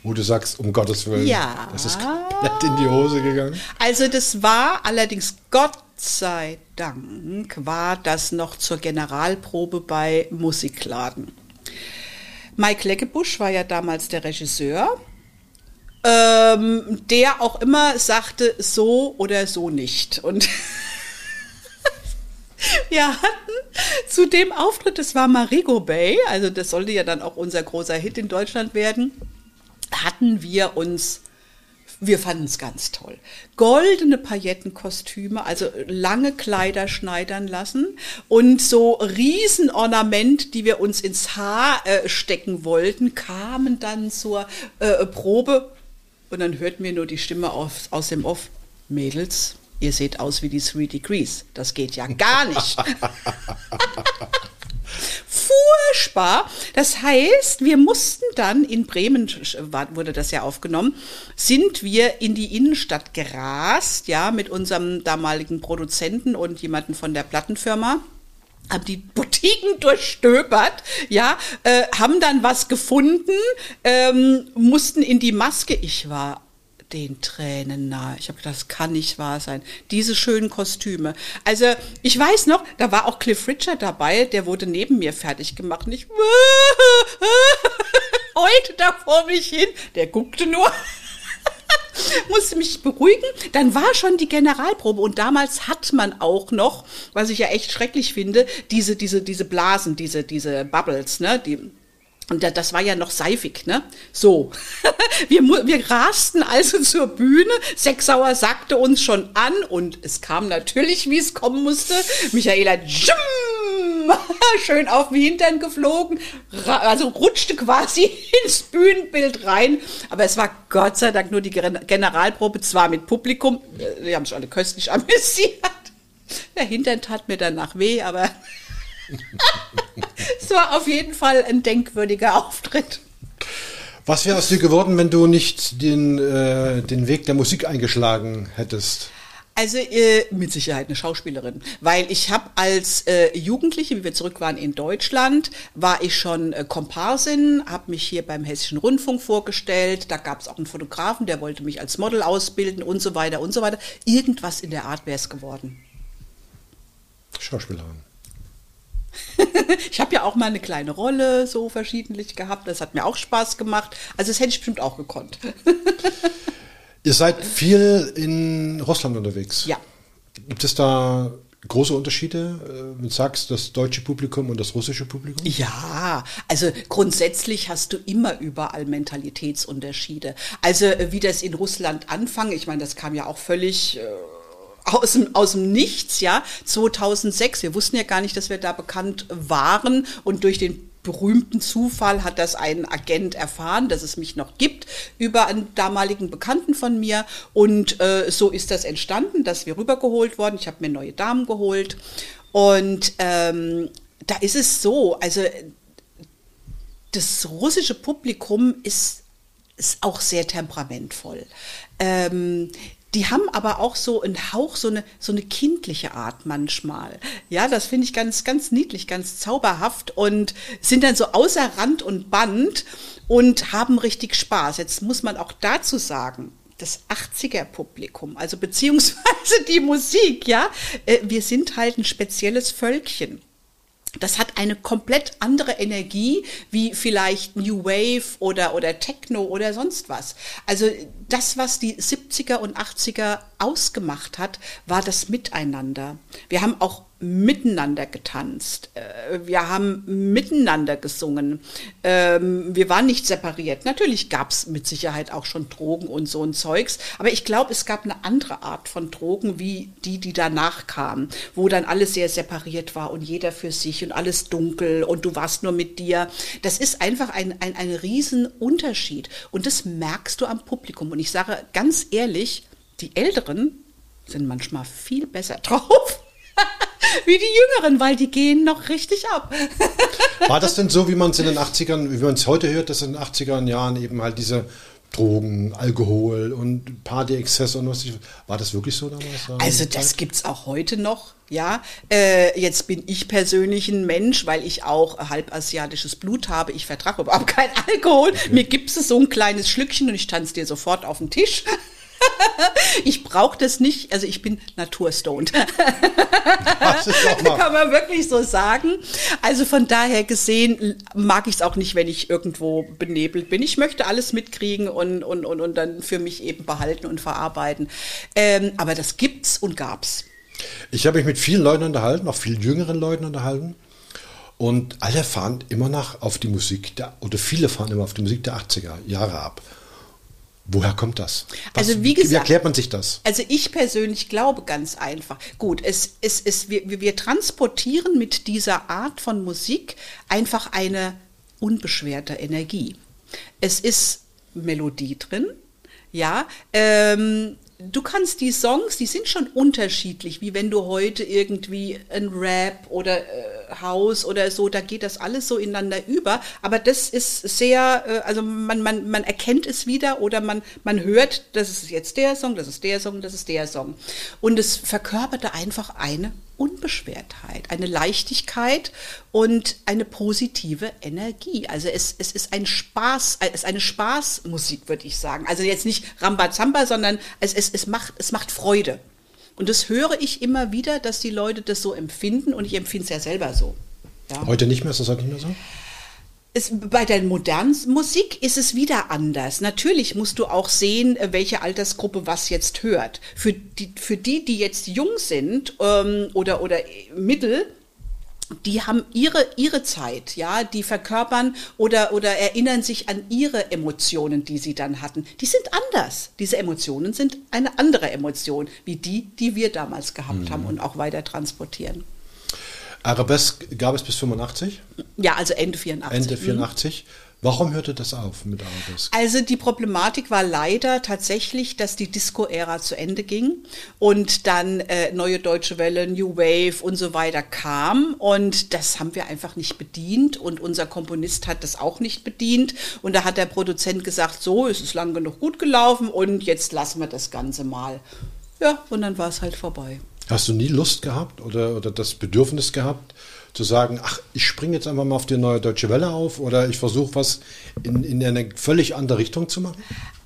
Wo du sagst, um Gottes Willen, Ja. das ist komplett in die Hose gegangen. Also das war allerdings Gott sei Dank war das noch zur Generalprobe bei Musikladen. Mike Leckebusch war ja damals der Regisseur, ähm, der auch immer sagte, so oder so nicht. Und wir hatten zu dem Auftritt, das war Marigo Bay, also das sollte ja dann auch unser großer Hit in Deutschland werden, hatten wir uns wir fanden es ganz toll. Goldene Paillettenkostüme, also lange Kleider schneidern lassen und so Riesenornament, die wir uns ins Haar äh, stecken wollten, kamen dann zur äh, Probe und dann hörten wir nur die Stimme aus, aus dem Off. Mädels, ihr seht aus wie die Three Degrees. Das geht ja gar nicht. furchtbar. Das heißt, wir mussten dann in Bremen, wurde das ja aufgenommen, sind wir in die Innenstadt gerast, ja, mit unserem damaligen Produzenten und jemanden von der Plattenfirma. Haben die Boutiquen durchstöbert, ja, äh, haben dann was gefunden, ähm, mussten in die Maske. Ich war den Tränen nahe. Ich habe gedacht, das kann nicht wahr sein. Diese schönen Kostüme. Also ich weiß noch, da war auch Cliff Richard dabei, der wurde neben mir fertig gemacht. Und ich heute da vor mich hin. Der guckte nur. Musste mich beruhigen. Dann war schon die Generalprobe und damals hat man auch noch, was ich ja echt schrecklich finde, diese, diese, diese Blasen, diese, diese Bubbles, ne, die, und das war ja noch seifig, ne? So. wir, wir rasten also zur Bühne. Sechsauer sagte uns schon an und es kam natürlich, wie es kommen musste. Michaela, tschum, schön auf den Hintern geflogen, also rutschte quasi ins Bühnenbild rein. Aber es war Gott sei Dank nur die Generalprobe, zwar mit Publikum. Äh, die haben sich alle köstlich amüsiert. Der Hintern tat mir danach weh, aber es war auf jeden Fall ein denkwürdiger Auftritt. Was wäre aus dir geworden, wenn du nicht den, äh, den Weg der Musik eingeschlagen hättest? Also äh, mit Sicherheit eine Schauspielerin, weil ich habe als äh, Jugendliche, wie wir zurück waren in Deutschland, war ich schon äh, Komparsin, habe mich hier beim Hessischen Rundfunk vorgestellt. Da gab es auch einen Fotografen, der wollte mich als Model ausbilden und so weiter und so weiter. Irgendwas in der Art wäre es geworden. Schauspielerin. ich habe ja auch mal eine kleine Rolle so verschiedentlich gehabt. Das hat mir auch Spaß gemacht. Also das hätte ich bestimmt auch gekonnt. Ihr seid viel in Russland unterwegs. Ja. Gibt es da große Unterschiede, äh, wenn du sagst, das deutsche Publikum und das russische Publikum? Ja, also grundsätzlich hast du immer überall Mentalitätsunterschiede. Also äh, wie das in Russland anfang, ich meine, das kam ja auch völlig... Äh, aus dem, aus dem Nichts, ja, 2006. Wir wussten ja gar nicht, dass wir da bekannt waren und durch den berühmten Zufall hat das ein Agent erfahren, dass es mich noch gibt, über einen damaligen Bekannten von mir. Und äh, so ist das entstanden, dass wir rübergeholt worden. Ich habe mir neue Damen geholt. Und ähm, da ist es so, also das russische Publikum ist, ist auch sehr temperamentvoll. Ähm, die haben aber auch so einen Hauch, so eine, so eine kindliche Art manchmal. Ja, das finde ich ganz, ganz niedlich, ganz zauberhaft und sind dann so außer Rand und Band und haben richtig Spaß. Jetzt muss man auch dazu sagen, das 80er-Publikum, also beziehungsweise die Musik, ja, äh, wir sind halt ein spezielles Völkchen das hat eine komplett andere Energie wie vielleicht New Wave oder, oder Techno oder sonst was. Also das, was die 70er und 80er ausgemacht hat, war das Miteinander. Wir haben auch miteinander getanzt. Äh, wir haben miteinander gesungen. Ähm, wir waren nicht separiert. Natürlich gab es mit Sicherheit auch schon Drogen und so ein Zeugs, aber ich glaube, es gab eine andere Art von Drogen, wie die, die danach kamen, wo dann alles sehr separiert war und jeder für sich und alles dunkel und du warst nur mit dir. Das ist einfach ein, ein, ein Riesenunterschied und das merkst du am Publikum. Und ich sage ganz ehrlich, die Älteren sind manchmal viel besser drauf wie die Jüngeren, weil die gehen noch richtig ab. War das denn so, wie man es in den 80ern, wie man es heute hört, dass in den 80er Jahren eben halt diese Drogen, Alkohol und Party-Exzesse und was war das wirklich so damals? Also das gibt es auch heute noch, ja. Äh, jetzt bin ich persönlich ein Mensch, weil ich auch halbasiatisches Blut habe. Ich vertrage überhaupt keinen Alkohol. Okay. Mir gibt es so ein kleines Schlückchen und ich tanze dir sofort auf den Tisch. ich brauche das nicht, also ich bin naturstoned. Kann man wirklich so sagen. Also von daher gesehen mag ich es auch nicht, wenn ich irgendwo benebelt bin. Ich möchte alles mitkriegen und, und, und, und dann für mich eben behalten und verarbeiten. Ähm, aber das gibt's und gab's. Ich habe mich mit vielen Leuten unterhalten, auch vielen jüngeren Leuten unterhalten. Und alle fahren immer noch auf die Musik, der, oder viele fahren immer auf die Musik der 80er Jahre ab. Woher kommt das? Was, also wie gesagt, wie erklärt man sich das? Also ich persönlich glaube ganz einfach. Gut, es, es, es, wir, wir transportieren mit dieser Art von Musik einfach eine unbeschwerte Energie. Es ist Melodie drin, ja. Ähm, du kannst die Songs, die sind schon unterschiedlich, wie wenn du heute irgendwie ein Rap oder äh, Haus oder so, da geht das alles so ineinander über. Aber das ist sehr, äh, also man, man, man erkennt es wieder oder man, man hört, das ist jetzt der Song, das ist der Song, das ist der Song. Und es verkörperte einfach eine Unbeschwertheit, eine Leichtigkeit und eine positive Energie. Also es, es ist ein Spaß, es ist eine Spaßmusik, würde ich sagen. Also jetzt nicht Rambazamba, sondern es, es, es, macht, es macht Freude. Und das höre ich immer wieder, dass die Leute das so empfinden und ich empfinde es ja selber so. Ja. Heute nicht mehr, ist das heute nicht mehr so? Es, bei der modernen Musik ist es wieder anders. Natürlich musst du auch sehen, äh, welche Altersgruppe was jetzt hört. Für die, für die, die jetzt jung sind ähm, oder, oder mittel, die haben ihre, ihre Zeit, ja, die verkörpern oder, oder erinnern sich an ihre Emotionen, die sie dann hatten. Die sind anders. Diese Emotionen sind eine andere Emotion, wie die, die wir damals gehabt mhm. haben und auch weiter transportieren. Arabesque gab es bis 85? Ja, also Ende 84. Ende 84. Mhm. Warum hörte das auf mit Arabesque? Also die Problematik war leider tatsächlich, dass die Disco-Ära zu Ende ging und dann äh, neue deutsche Welle, New Wave und so weiter kam und das haben wir einfach nicht bedient und unser Komponist hat das auch nicht bedient und da hat der Produzent gesagt, so, es ist lang genug gut gelaufen und jetzt lassen wir das Ganze mal. Ja, und dann war es halt vorbei. Hast du nie Lust gehabt oder, oder das Bedürfnis gehabt, zu sagen, ach, ich springe jetzt einfach mal auf die neue Deutsche Welle auf oder ich versuche was in, in eine völlig andere Richtung zu machen?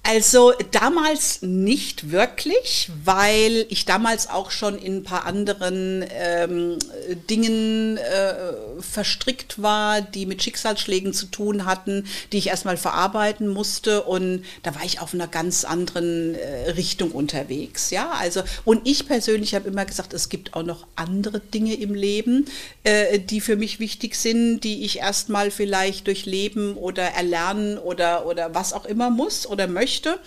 Also damals nicht wirklich, weil ich damals auch schon in ein paar anderen ähm, Dingen äh, verstrickt war, die mit Schicksalsschlägen zu tun hatten, die ich erstmal verarbeiten musste und da war ich auf einer ganz anderen äh, Richtung unterwegs. Ja, also und ich persönlich habe immer gesagt, es gibt auch noch andere Dinge im Leben, äh, die für mich wichtig sind, die ich erstmal vielleicht durchleben oder erlernen oder oder was auch immer muss oder möchte möchte.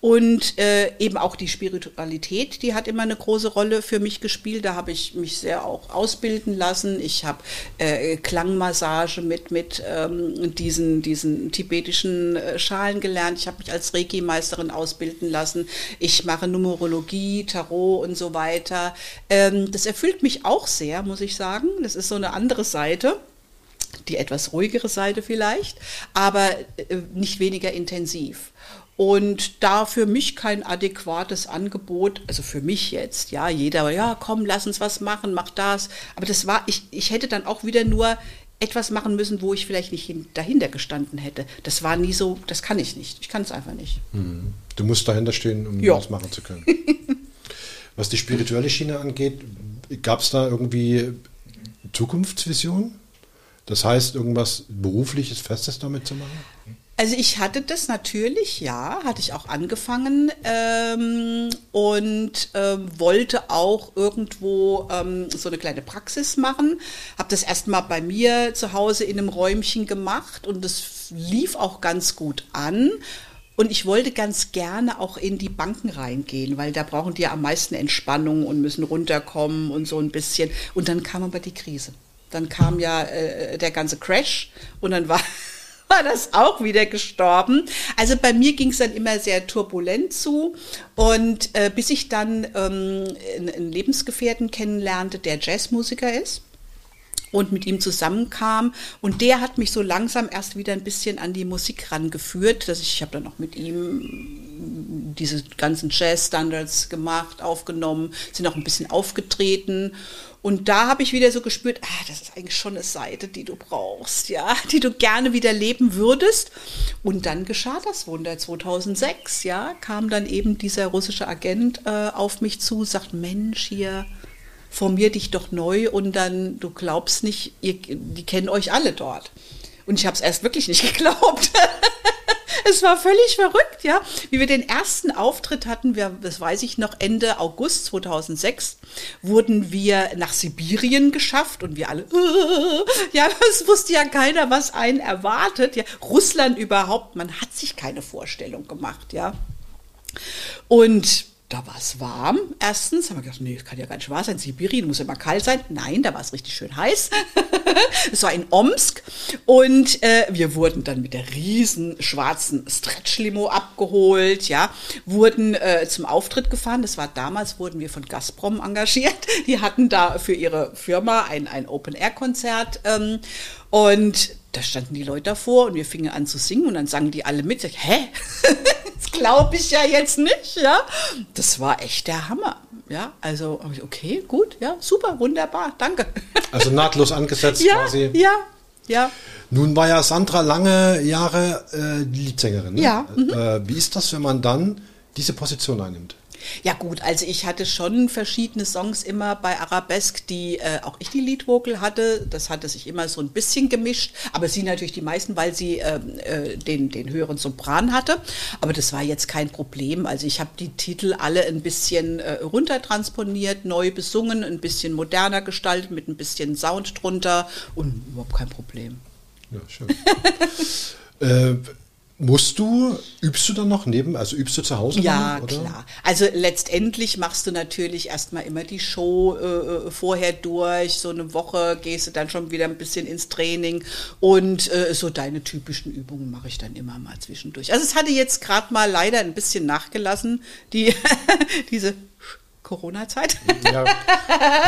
Und äh, eben auch die Spiritualität, die hat immer eine große Rolle für mich gespielt. Da habe ich mich sehr auch ausbilden lassen. Ich habe äh, Klangmassage mit, mit ähm, diesen, diesen tibetischen äh, Schalen gelernt. Ich habe mich als Reiki-Meisterin ausbilden lassen. Ich mache Numerologie, Tarot und so weiter. Ähm, das erfüllt mich auch sehr, muss ich sagen. Das ist so eine andere Seite die etwas ruhigere Seite vielleicht, aber äh, nicht weniger intensiv. Und da für mich kein adäquates Angebot, also für mich jetzt, ja, jeder, ja, komm, lass uns was machen, mach das. Aber das war, ich, ich hätte dann auch wieder nur etwas machen müssen, wo ich vielleicht nicht dahinter gestanden hätte. Das war nie so, das kann ich nicht. Ich kann es einfach nicht. Hm. Du musst dahinter stehen, um ja. was machen zu können. was die spirituelle Schiene angeht, gab es da irgendwie Zukunftsvision? Das heißt, irgendwas berufliches, Festes damit zu machen? Also ich hatte das natürlich, ja, hatte ich auch angefangen ähm, und ähm, wollte auch irgendwo ähm, so eine kleine Praxis machen. Habe das erstmal bei mir zu Hause in einem Räumchen gemacht und das lief auch ganz gut an. Und ich wollte ganz gerne auch in die Banken reingehen, weil da brauchen die ja am meisten Entspannung und müssen runterkommen und so ein bisschen. Und dann kam aber die Krise. Dann kam ja äh, der ganze Crash und dann war war das auch wieder gestorben. Also bei mir ging es dann immer sehr turbulent zu und äh, bis ich dann ähm, einen Lebensgefährten kennenlernte, der Jazzmusiker ist und mit ihm zusammenkam. Und der hat mich so langsam erst wieder ein bisschen an die Musik rangeführt, dass ich, ich habe dann auch mit ihm diese ganzen Jazz-Standards gemacht, aufgenommen, sind auch ein bisschen aufgetreten. Und da habe ich wieder so gespürt, ah, das ist eigentlich schon eine Seite, die du brauchst, ja, die du gerne wieder leben würdest. Und dann geschah das Wunder. 2006, ja, kam dann eben dieser russische Agent äh, auf mich zu, sagt, Mensch, hier, formier dich doch neu und dann, du glaubst nicht, ihr, die kennen euch alle dort. Und ich habe es erst wirklich nicht geglaubt. es war völlig verrückt, ja. Wie wir den ersten Auftritt hatten, wir, das weiß ich noch, Ende August 2006, wurden wir nach Sibirien geschafft und wir alle, ja, es wusste ja keiner, was einen erwartet, ja. Russland überhaupt, man hat sich keine Vorstellung gemacht, ja. Und da war es warm. Erstens haben wir gedacht, nee, kann ja gar nicht wahr sein. Sibirien muss immer kalt sein. Nein, da war es richtig schön heiß. es war in Omsk und äh, wir wurden dann mit der riesen schwarzen Stretch-Limo abgeholt, ja, wurden äh, zum Auftritt gefahren. Das war damals, wurden wir von Gazprom engagiert. Die hatten da für ihre Firma ein, ein Open-Air-Konzert ähm, und da standen die Leute davor und wir fingen an zu singen und dann sangen die alle mit. Ich, Hä? das glaube ich ja jetzt nicht, ja. Das war echt der Hammer. Ja, also okay, gut, ja, super, wunderbar, danke. Also nahtlos angesetzt ja, quasi. Ja, ja. Nun war ja Sandra lange Jahre äh, Liedsängerin. Ne? Ja, mhm. Äh, wie ist das, wenn man dann diese Position einnimmt? Ja gut, also ich hatte schon verschiedene Songs immer bei Arabesque, die äh, auch ich die Leadvocal hatte. Das hatte sich immer so ein bisschen gemischt, aber sie natürlich die meisten, weil sie äh, äh, den, den höheren Sopran hatte. Aber das war jetzt kein Problem. Also ich habe die Titel alle ein bisschen äh, runtertransponiert, neu besungen, ein bisschen moderner gestaltet, mit ein bisschen Sound drunter und überhaupt kein Problem. Ja, schön. äh, Musst du, übst du dann noch neben, also übst du zu Hause? Ja, noch, klar. Also letztendlich machst du natürlich erstmal immer die Show äh, äh, vorher durch, so eine Woche gehst du dann schon wieder ein bisschen ins Training und äh, so deine typischen Übungen mache ich dann immer mal zwischendurch. Also es hatte jetzt gerade mal leider ein bisschen nachgelassen, die, diese Corona-Zeit. Ja,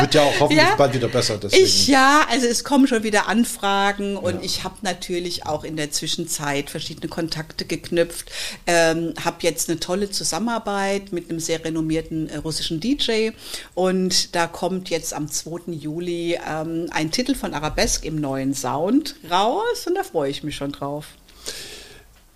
wird ja auch hoffentlich ja, bald wieder besser. Deswegen. Ich, ja, also es kommen schon wieder Anfragen und ja. ich habe natürlich auch in der Zwischenzeit verschiedene Kontakte geknüpft. Ähm, habe jetzt eine tolle Zusammenarbeit mit einem sehr renommierten äh, russischen DJ und da kommt jetzt am 2. Juli ähm, ein Titel von Arabesque im neuen Sound raus und da freue ich mich schon drauf.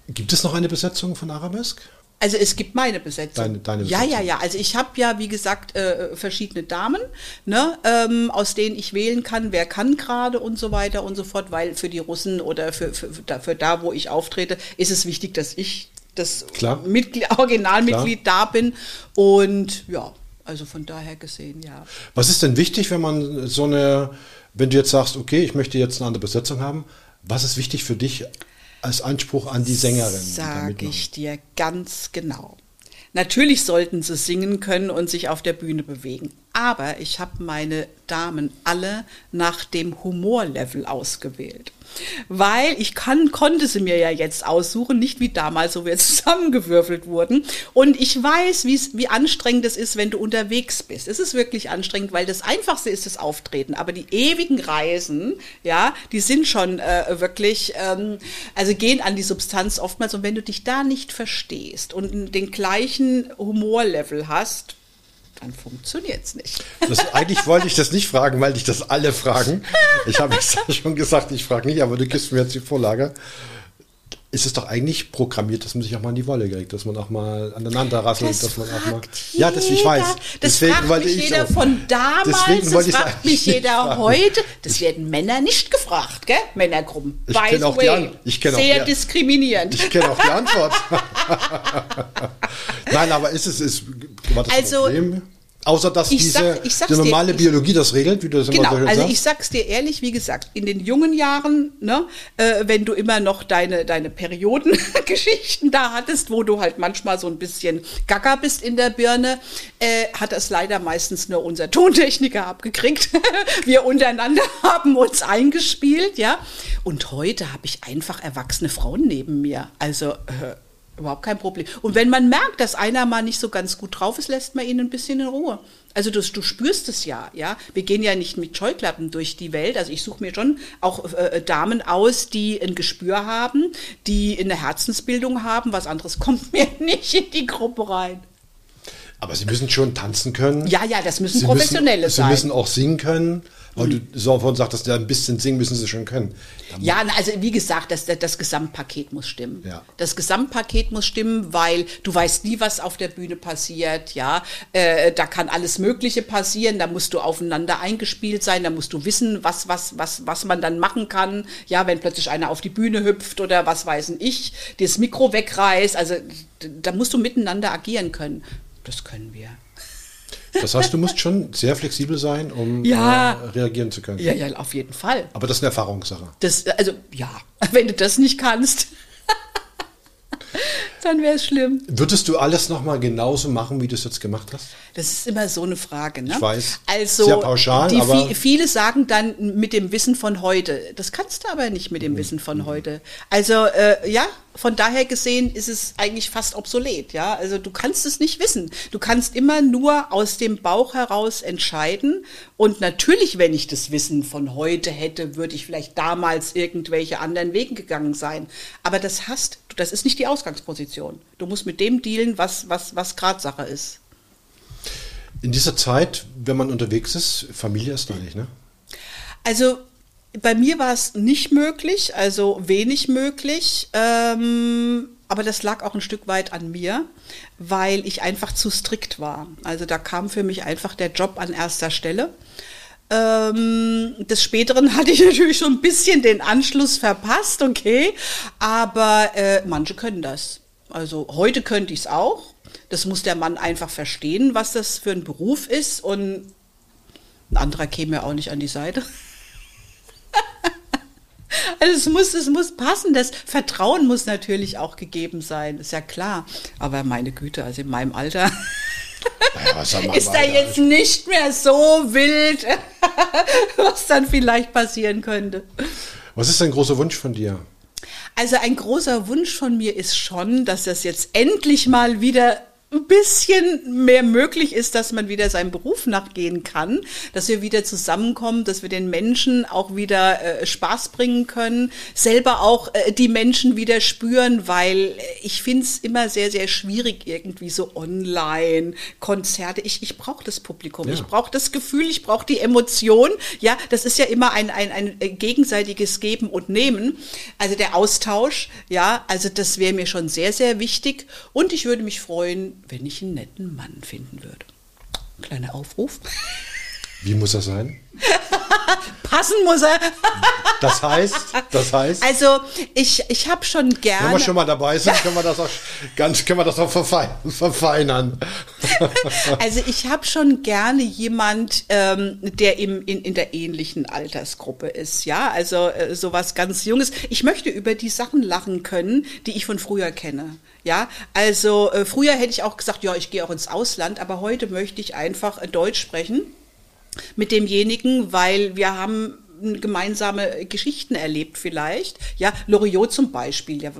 Gibt es noch eine Besetzung von Arabesque? Also es gibt meine Besetzung. Deine, deine Besetzung. Ja, ja, ja. Also ich habe ja, wie gesagt, äh, verschiedene Damen, ne, ähm, aus denen ich wählen kann, wer kann gerade und so weiter und so fort, weil für die Russen oder für, für, für da, wo ich auftrete, ist es wichtig, dass ich das Mitglied, Originalmitglied Klar. da bin. Und ja, also von daher gesehen, ja. Was ist denn wichtig, wenn man so eine, wenn du jetzt sagst, okay, ich möchte jetzt eine andere Besetzung haben, was ist wichtig für dich als Anspruch an die Sängerin? Sage ich dir ganz genau. Natürlich sollten sie singen können und sich auf der Bühne bewegen. Aber ich habe meine Damen alle nach dem Humorlevel ausgewählt weil ich kann, konnte sie mir ja jetzt aussuchen, nicht wie damals, wo wir zusammengewürfelt wurden. Und ich weiß, wie anstrengend es ist, wenn du unterwegs bist. Es ist wirklich anstrengend, weil das Einfachste ist das Auftreten. Aber die ewigen Reisen, ja, die sind schon äh, wirklich, ähm, also gehen an die Substanz oftmals. Und wenn du dich da nicht verstehst und den gleichen Humorlevel hast, dann funktioniert es nicht. Das, eigentlich wollte ich das nicht fragen, weil dich das alle fragen. Ich habe es schon gesagt, ich frage nicht, aber du gibst mir jetzt die Vorlage. Ist es doch eigentlich programmiert, dass man sich auch mal in die Wolle kriegt, dass man auch mal aneinander rasselt, das dass man auch mal. Ja, das ich weiß. Das deswegen fragt mich jeder auch. von damals, das fragt mich jeder heute. Das werden Männer nicht gefragt, gell? Männergruppen. Ich kenne auch, die ich kenn Sehr auch diskriminierend. Ich kenne auch die Antwort. Nein, aber ist es, ist, war das also, Problem? Außer dass ich diese sag, die normale dir, Biologie das regelt, wie du das genau, immer so Also sagst. ich sag's dir ehrlich, wie gesagt, in den jungen Jahren, ne, äh, wenn du immer noch deine, deine Periodengeschichten da hattest, wo du halt manchmal so ein bisschen gaga bist in der Birne, äh, hat das leider meistens nur unser Tontechniker abgekriegt. Wir untereinander haben uns eingespielt, ja. Und heute habe ich einfach erwachsene Frauen neben mir. Also äh, Überhaupt kein Problem. Und wenn man merkt, dass einer mal nicht so ganz gut drauf ist, lässt man ihn ein bisschen in Ruhe. Also du, du spürst es ja, ja. Wir gehen ja nicht mit Scheuklappen durch die Welt. Also ich suche mir schon auch äh, Damen aus, die ein Gespür haben, die eine Herzensbildung haben. Was anderes kommt mir nicht in die Gruppe rein. Aber sie müssen schon tanzen können. Ja, ja, das müssen sie Professionelle müssen, sein. Sie müssen auch singen können. Weil du so vorhin sagtest, ja, ein bisschen singen müssen sie schon können. Ja, also wie gesagt, das, das Gesamtpaket muss stimmen. Ja. Das Gesamtpaket muss stimmen, weil du weißt nie, was auf der Bühne passiert. Ja, äh, da kann alles Mögliche passieren. Da musst du aufeinander eingespielt sein. Da musst du wissen, was was was was man dann machen kann. Ja, wenn plötzlich einer auf die Bühne hüpft oder was weiß ich, das Mikro wegreißt. Also da musst du miteinander agieren können. Das können wir. Das heißt, du musst schon sehr flexibel sein, um ja. äh, reagieren zu können. Ja, ja, auf jeden Fall. Aber das ist eine Erfahrungssache. Das, also ja, wenn du das nicht kannst. Dann wäre es schlimm. Würdest du alles nochmal genauso machen, wie du es jetzt gemacht hast? Das ist immer so eine Frage. Ne? Ich weiß. Also, Sehr pauschal, die, aber- viele sagen dann mit dem Wissen von heute. Das kannst du aber nicht mit dem Wissen von heute. Also, äh, ja, von daher gesehen ist es eigentlich fast obsolet. Ja, also du kannst es nicht wissen. Du kannst immer nur aus dem Bauch heraus entscheiden. Und natürlich, wenn ich das Wissen von heute hätte, würde ich vielleicht damals irgendwelche anderen Wegen gegangen sein. Aber das hast, das ist nicht die Ausgangsposition. Du musst mit dem dealen, was, was, was gerade Sache ist. In dieser Zeit, wenn man unterwegs ist, Familie ist da nicht, ne? Also bei mir war es nicht möglich, also wenig möglich. Ähm, aber das lag auch ein Stück weit an mir, weil ich einfach zu strikt war. Also da kam für mich einfach der Job an erster Stelle. Ähm, des Späteren hatte ich natürlich schon ein bisschen den Anschluss verpasst, okay. Aber äh, manche können das. Also heute könnte ich es auch. Das muss der Mann einfach verstehen, was das für ein Beruf ist. Und ein anderer käme ja auch nicht an die Seite. Also es muss, es muss passen. Das Vertrauen muss natürlich auch gegeben sein, ist ja klar. Aber meine Güte, also in meinem Alter Naja, ist da jetzt nicht mehr so wild, was dann vielleicht passieren könnte. Was ist dein großer Wunsch von dir? Also ein großer Wunsch von mir ist schon, dass das jetzt endlich mal wieder ein bisschen mehr möglich ist, dass man wieder seinem Beruf nachgehen kann, dass wir wieder zusammenkommen, dass wir den Menschen auch wieder äh, Spaß bringen können, selber auch äh, die Menschen wieder spüren, weil äh, ich finde es immer sehr, sehr schwierig irgendwie so online, Konzerte. Ich, ich brauche das Publikum, Ja. ich brauche das Gefühl, ich brauche die Emotion. Ja, das ist ja immer ein, ein, ein äh, gegenseitiges Geben und Nehmen. Also der Austausch, ja, also das wäre mir schon sehr, sehr wichtig. Und ich würde mich freuen, wenn ich einen netten Mann finden würde. Kleiner Aufruf. Wie muss das sein? Passen muss er. Das heißt, das heißt, Also ich, ich habe schon wenn wir gerne. schon mal dabei sind, können wir das auch ganz, können wir das auch verfei verfeinern. Also ich habe schon gerne jemand, ähm, der im, in, in der ähnlichen Altersgruppe ist, ja, also äh, sowas ganz Junges. Ich möchte über die Sachen lachen können, die ich von früher kenne. Ja, also äh, früher hätte ich auch gesagt, ja, ich gehe auch ins Ausland, aber heute möchte ich einfach äh, Deutsch sprechen mit demjenigen, weil wir haben gemeinsame Geschichten erlebt vielleicht. Ja, Loriot zum Beispiel. Ja,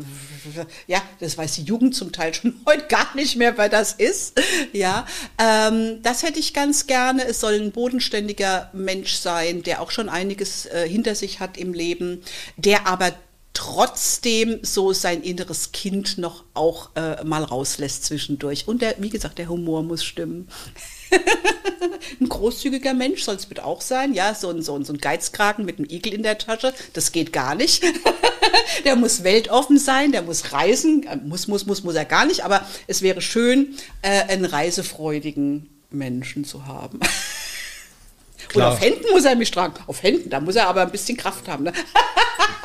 ja, das weiß die Jugend zum Teil schon heute gar nicht mehr, wer das ist. Ja, ähm, das hätte ich ganz gerne. Es soll ein bodenständiger Mensch sein, der auch schon einiges äh, hinter sich hat im Leben, der aber trotzdem so sein inneres Kind noch auch äh, mal rauslässt zwischendurch. Und der, wie gesagt, der Humor muss stimmen. ein großzügiger Mensch soll es bitte auch sein. Ja, so ein, so, ein, so ein Geizkragen mit einem Igel in der Tasche, das geht gar nicht. der muss weltoffen sein, der muss reisen. Äh, Muss, muss, muss, muss er gar nicht. Aber es wäre schön, äh, einen reisefreudigen Menschen zu haben. Und auf Händen muss er mich tragen. Auf Händen, da muss er aber ein bisschen Kraft haben. Ne?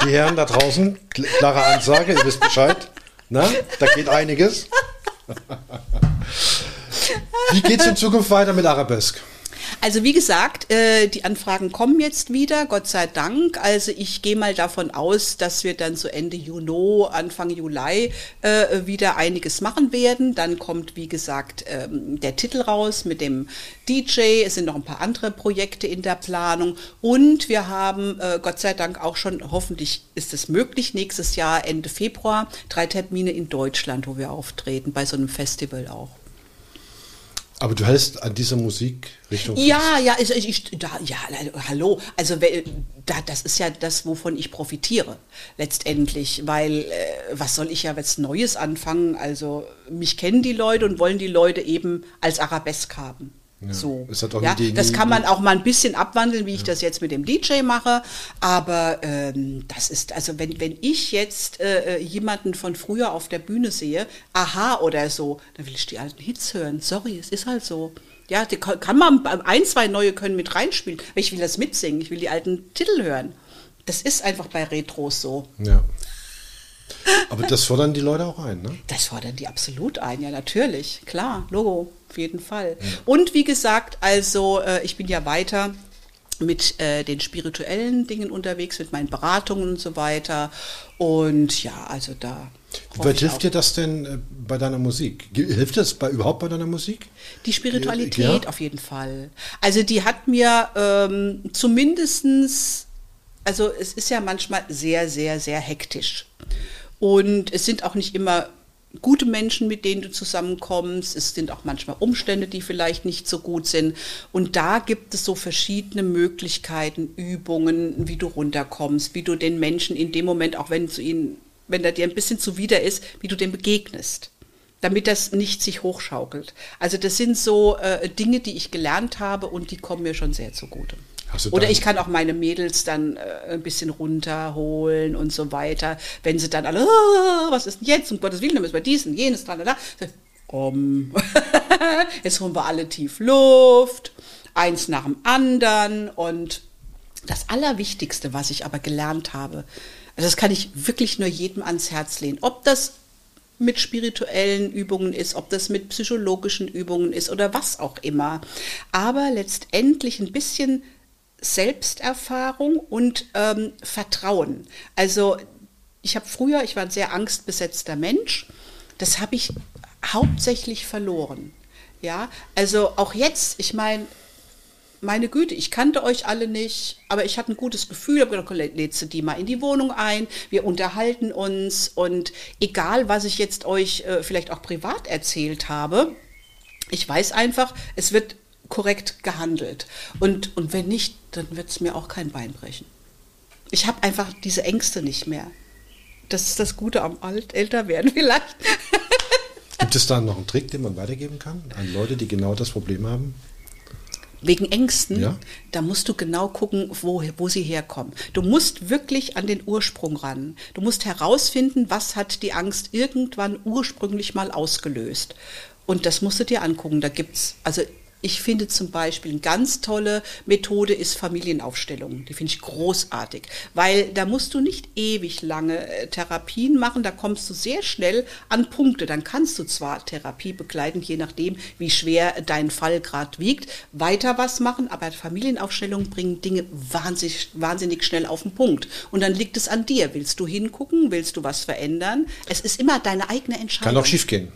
Die Herren da draußen, kl- klare Ansage, ihr wisst Bescheid. Na, da geht einiges. Wie geht's in Zukunft weiter mit Arabesque? Also wie gesagt, äh, die Anfragen kommen jetzt wieder, Gott sei Dank. Also ich gehe mal davon aus, dass wir dann so Ende Juni, Anfang Juli äh, wieder einiges machen werden. Dann kommt, wie gesagt, ähm, der Titel raus mit dem DJ. Es sind noch ein paar andere Projekte in der Planung. Und wir haben, äh, Gott sei Dank, auch schon, hoffentlich ist es möglich, nächstes Jahr, Ende Februar, drei Termine in Deutschland, wo wir auftreten, bei so einem Festival auch. Aber du hältst an dieser Musikrichtung Ja, ja, ich, ich, da, ja, hallo. Also da, das ist ja das, wovon ich profitiere letztendlich, weil äh, was soll ich ja jetzt Neues anfangen? Also mich kennen die Leute und wollen die Leute eben als Arabesk haben. Ja, So. ja, das kann man auch mal ein bisschen abwandeln, wie ich das jetzt mit dem DJ mache. Aber ähm, das ist, also wenn, wenn ich jetzt äh, äh, jemanden von früher auf der Bühne sehe, aha oder so, dann will ich die alten Hits hören. Sorry, es ist halt so. Ja, die kann kann man, ein, zwei neue können mit reinspielen. Aber ich will das mitsingen, ich will die alten Titel hören. Das ist einfach bei Retros so. Ja. Aber das fordern die Leute auch ein, ne? Das fordern die absolut ein, ja natürlich, klar, Logo, auf jeden Fall. Und wie gesagt, also äh, ich bin ja weiter mit äh, den spirituellen Dingen unterwegs, mit meinen Beratungen und so weiter. Und ja, also da weit hilft dir das denn äh, bei deiner Musik? Hilft das bei, überhaupt bei deiner Musik? Die Spiritualität ja. auf jeden Fall. Also die hat mir ähm, zumindestens, also es ist ja manchmal sehr, sehr, sehr hektisch. Und es sind auch nicht immer gute Menschen, mit denen du zusammenkommst. Es sind auch manchmal Umstände, die vielleicht nicht so gut sind. Und da gibt es so verschiedene Möglichkeiten, Übungen, wie du runterkommst, wie du den Menschen in dem Moment, auch wenn du ihn, wenn er dir ein bisschen zuwider ist, wie du dem begegnest damit das nicht sich hochschaukelt. Also das sind so äh, Dinge, die ich gelernt habe und die kommen mir schon sehr zugute. Oder ich kann auch meine Mädels dann äh, ein bisschen runterholen und so weiter. Wenn sie dann alle, oh, was ist denn jetzt? Um Gottes Willen, dann müssen wir dies und jenes, da, da. Um. jetzt holen wir alle tief Luft, eins nach dem anderen. Und das Allerwichtigste, was ich aber gelernt habe, also das kann ich wirklich nur jedem ans Herz lehnen. Ob das mit spirituellen Übungen ist, ob das mit psychologischen Übungen ist oder was auch immer. Aber letztendlich ein bisschen Selbsterfahrung und ähm, Vertrauen. Also ich habe früher, ich war ein sehr angstbesetzter Mensch, das habe ich hauptsächlich verloren. Ja, also auch jetzt, ich meine, meine Güte, ich kannte euch alle nicht, aber ich hatte ein gutes Gefühl, habe gedacht, lädst du die mal in die Wohnung ein, wir unterhalten uns und egal, was ich jetzt euch äh, vielleicht auch privat erzählt habe, ich weiß einfach, es wird korrekt gehandelt. Und, und wenn nicht, dann wird es mir auch kein Bein brechen. Ich habe einfach diese Ängste nicht mehr. Das ist das Gute am Alt Älterwerden vielleicht. Gibt es da noch einen Trick, den man weitergeben kann an Leute, die genau das Problem haben? Wegen Ängsten, ja. da musst du genau gucken, wo, wo sie herkommen. Du musst wirklich an den Ursprung ran. Du musst herausfinden, was hat die Angst irgendwann ursprünglich mal ausgelöst. Und das musst du dir angucken. Da gibt es, also ich finde zum Beispiel eine ganz tolle Methode ist Familienaufstellung. Die finde ich großartig, weil da musst du nicht ewig lange äh, Therapien machen, da kommst du sehr schnell an Punkte. Dann kannst du zwar Therapie begleiten, je nachdem, wie schwer dein Fall gerade wiegt, weiter was machen, aber Familienaufstellungen bringen Dinge wahnsinnig, wahnsinnig schnell auf den Punkt. Und dann liegt es an dir. Willst du hingucken? Willst du was verändern? Es ist immer deine eigene Entscheidung. Kann auch schiefgehen.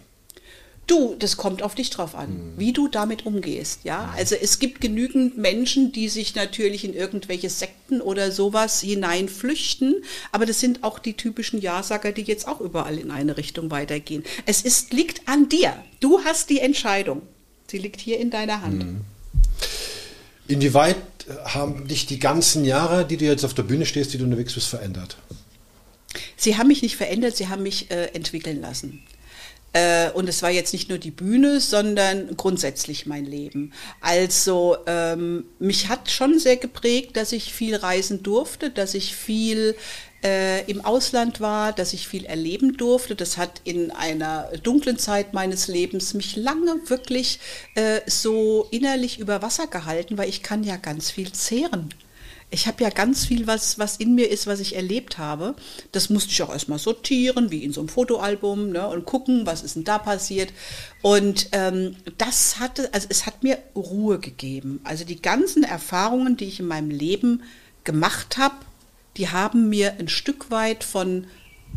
Du, das kommt auf dich drauf an, mhm. wie du damit umgehst, ja. Also es gibt genügend Menschen, die sich natürlich in irgendwelche Sekten oder sowas hineinflüchten, aber das sind auch die typischen Ja-Sager, die jetzt auch überall in eine Richtung weitergehen. Es ist, liegt an dir. Du hast die Entscheidung. Sie liegt hier in deiner Hand. Mhm. Inwieweit haben dich die ganzen Jahre, die du jetzt auf der Bühne stehst, die du unterwegs bist, verändert? Sie haben mich nicht verändert, sie haben mich äh, entwickeln lassen. Äh, und es war jetzt nicht nur die Bühne, sondern grundsätzlich mein Leben. Also ähm, mich hat schon sehr geprägt, dass ich viel reisen durfte, dass ich viel äh, im Ausland war, dass ich viel erleben durfte. Das hat in einer dunklen Zeit meines Lebens mich lange wirklich äh, so innerlich über Wasser gehalten, weil ich kann ja ganz viel zehren ich habe ja ganz viel, was, was in mir ist, was ich erlebt habe. Das musste ich auch erstmal sortieren, wie in so einem Fotoalbum, ne, und gucken, was ist denn da passiert. Und ähm, das hatte, also es hat mir Ruhe gegeben. Also die ganzen Erfahrungen, die ich in meinem Leben gemacht habe, die haben mir ein Stück weit von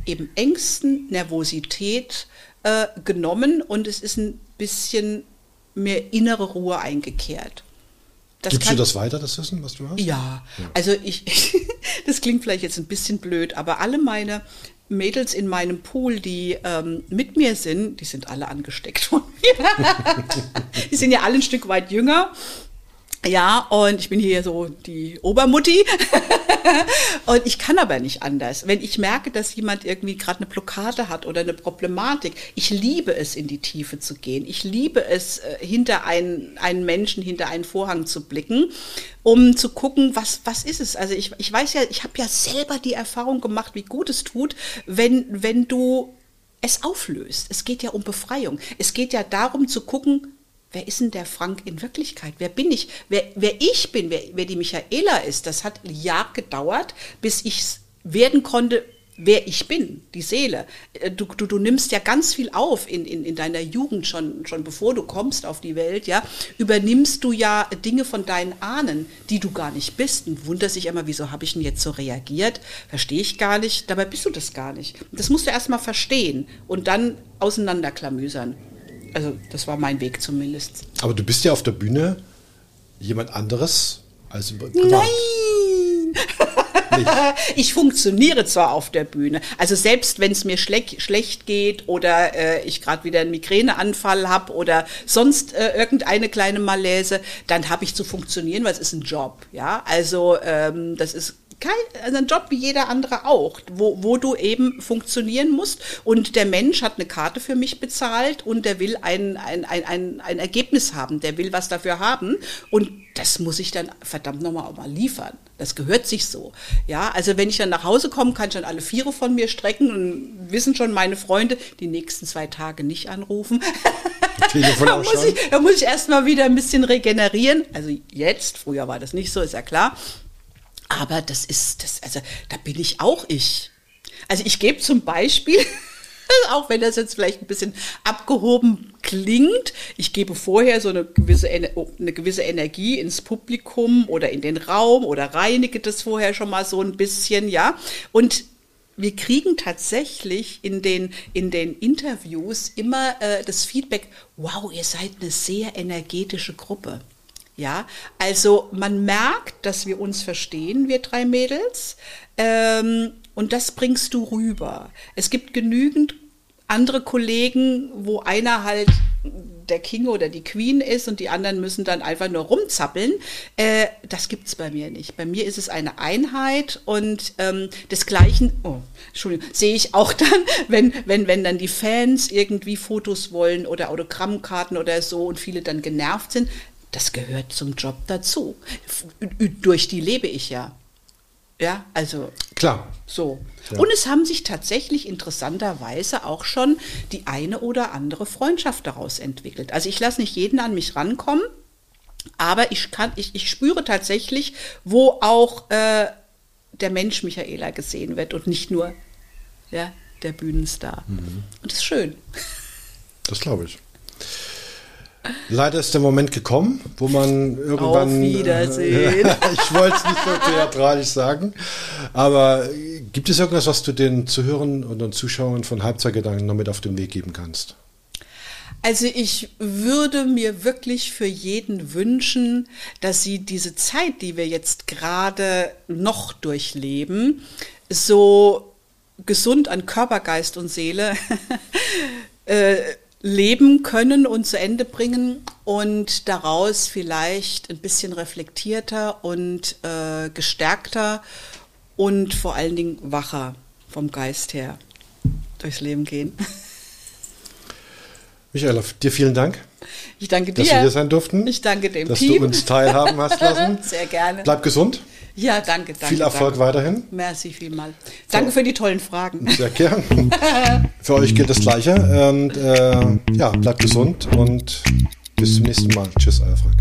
eben Ängsten, Nervosität äh, genommen und es ist ein bisschen mehr innere Ruhe eingekehrt. Das Gibst kann, du das weiter, das Wissen, was du hast? Ja, ja. also ich, das klingt vielleicht jetzt ein bisschen blöd, aber alle meine Mädels in meinem Pool, die ähm, mit mir sind, die sind alle angesteckt von mir. die sind ja alle ein Stück weit jünger. Ja, und ich bin hier so die Obermutti. und ich kann aber nicht anders. Wenn ich merke, dass jemand irgendwie gerade eine Blockade hat oder eine Problematik, ich liebe es, in die Tiefe zu gehen. Ich liebe es, äh, hinter einen, einen Menschen, hinter einen Vorhang zu blicken, um zu gucken, was, was ist es. Also ich, ich weiß ja, ich habe ja selber die Erfahrung gemacht, wie gut es tut, wenn, wenn du es auflöst. Es geht ja um Befreiung. Es geht ja darum zu gucken, wer ist denn der Frank in Wirklichkeit? Wer bin ich? Wer, wer ich bin, wer, wer die Michaela ist, das hat Jahre gedauert, bis ich werden konnte, wer ich bin, die Seele. Äh, du, du, du nimmst ja ganz viel auf in, in, in deiner Jugend schon, schon bevor du kommst auf die Welt, ja, übernimmst du ja Dinge von deinen Ahnen, die du gar nicht bist und wunderst dich immer, wieso habe ich denn jetzt so reagiert? Verstehe ich gar nicht, dabei bist du das gar nicht. Das musst du erstmal verstehen und dann auseinanderklamüsern. Also das war mein Weg zumindest. Aber du bist ja auf der Bühne jemand anderes als privat. Nein! ich funktioniere zwar auf der Bühne, also selbst wenn es mir schle schlecht geht oder äh, ich gerade wieder einen Migräneanfall habe oder sonst äh, irgendeine kleine Malaise, dann habe ich zu funktionieren, weil es ist ein Job. Ja, also ähm, das ist kein, also ein Job wie jeder andere auch, wo, wo du eben funktionieren musst. Und der Mensch hat eine Karte für mich bezahlt und der will ein, ein, ein, ein, ein Ergebnis haben, der will was dafür haben. Und das muss ich dann verdammt nochmal auch mal liefern. Das gehört sich so. Ja, also wenn ich dann nach Hause komme, kann ich dann alle Viere von mir strecken und wissen schon meine Freunde, die nächsten zwei Tage nicht anrufen. da, muss ich, da muss ich erstmal wieder ein bisschen regenerieren. Also jetzt, früher war das nicht so, ist ja klar. Aber das ist, das, also da bin ich auch ich. Also ich gebe zum Beispiel, auch wenn das jetzt vielleicht ein bisschen abgehoben klingt, ich gebe vorher so eine gewisse, oh, eine gewisse Energie ins Publikum oder in den Raum oder reinige das vorher schon mal so ein bisschen, ja. Und wir kriegen tatsächlich in den, in den Interviews immer äh, das Feedback, wow, ihr seid eine sehr energetische Gruppe. Ja, also man merkt, dass wir uns verstehen, wir drei Mädels, ähm, und das bringst du rüber. Es gibt genügend andere Kollegen, wo einer halt der King oder die Queen ist und die anderen müssen dann einfach nur rumzappeln. Äh, das gibt's bei mir nicht. Bei mir ist es eine Einheit und ähm, desgleichen, oh, Entschuldigung, sehe ich auch dann, wenn, wenn, wenn dann die Fans irgendwie Fotos wollen oder Autogrammkarten oder so und viele dann genervt sind, das gehört zum Job dazu. Durch die lebe ich ja. Ja, also. Klar. So. Ja. Und es haben sich tatsächlich interessanterweise auch schon die eine oder andere Freundschaft daraus entwickelt. Also ich lasse nicht jeden an mich rankommen, aber ich kann, ich, ich spüre tatsächlich, wo auch äh, der Mensch Michaela gesehen wird und nicht nur ja, der Bühnenstar. Mhm. Und das ist schön. Das glaube ich. Leider ist der Moment gekommen, wo man irgendwann. Auf Wiedersehen. ich wollte es nicht so theatralisch sagen. Aber gibt es irgendwas, was du den Zuhörern und den Zuschauern von Halbzeitgedanken noch mit auf den Weg geben kannst? Also ich würde mir wirklich für jeden wünschen, dass sie diese Zeit, die wir jetzt gerade noch durchleben, so gesund an Körper, Geist und Seele äh, leben können und zu Ende bringen und daraus vielleicht ein bisschen reflektierter und äh, gestärkter und vor allen Dingen wacher vom Geist her durchs Leben gehen. Michaela, dir vielen Dank. Ich danke dir. Dass wir hier sein durften. Ich danke dem dass Team. Dass du uns teilhaben hast lassen. Sehr gerne. Bleib gesund. Ja, danke, danke. Viel Erfolg danke. weiterhin. Merci vielmal. Danke für, für die tollen Fragen. Sehr gerne. für euch geht das Gleiche. Und äh, ja, bleibt gesund und bis zum nächsten Mal. Tschüss, euer Frank.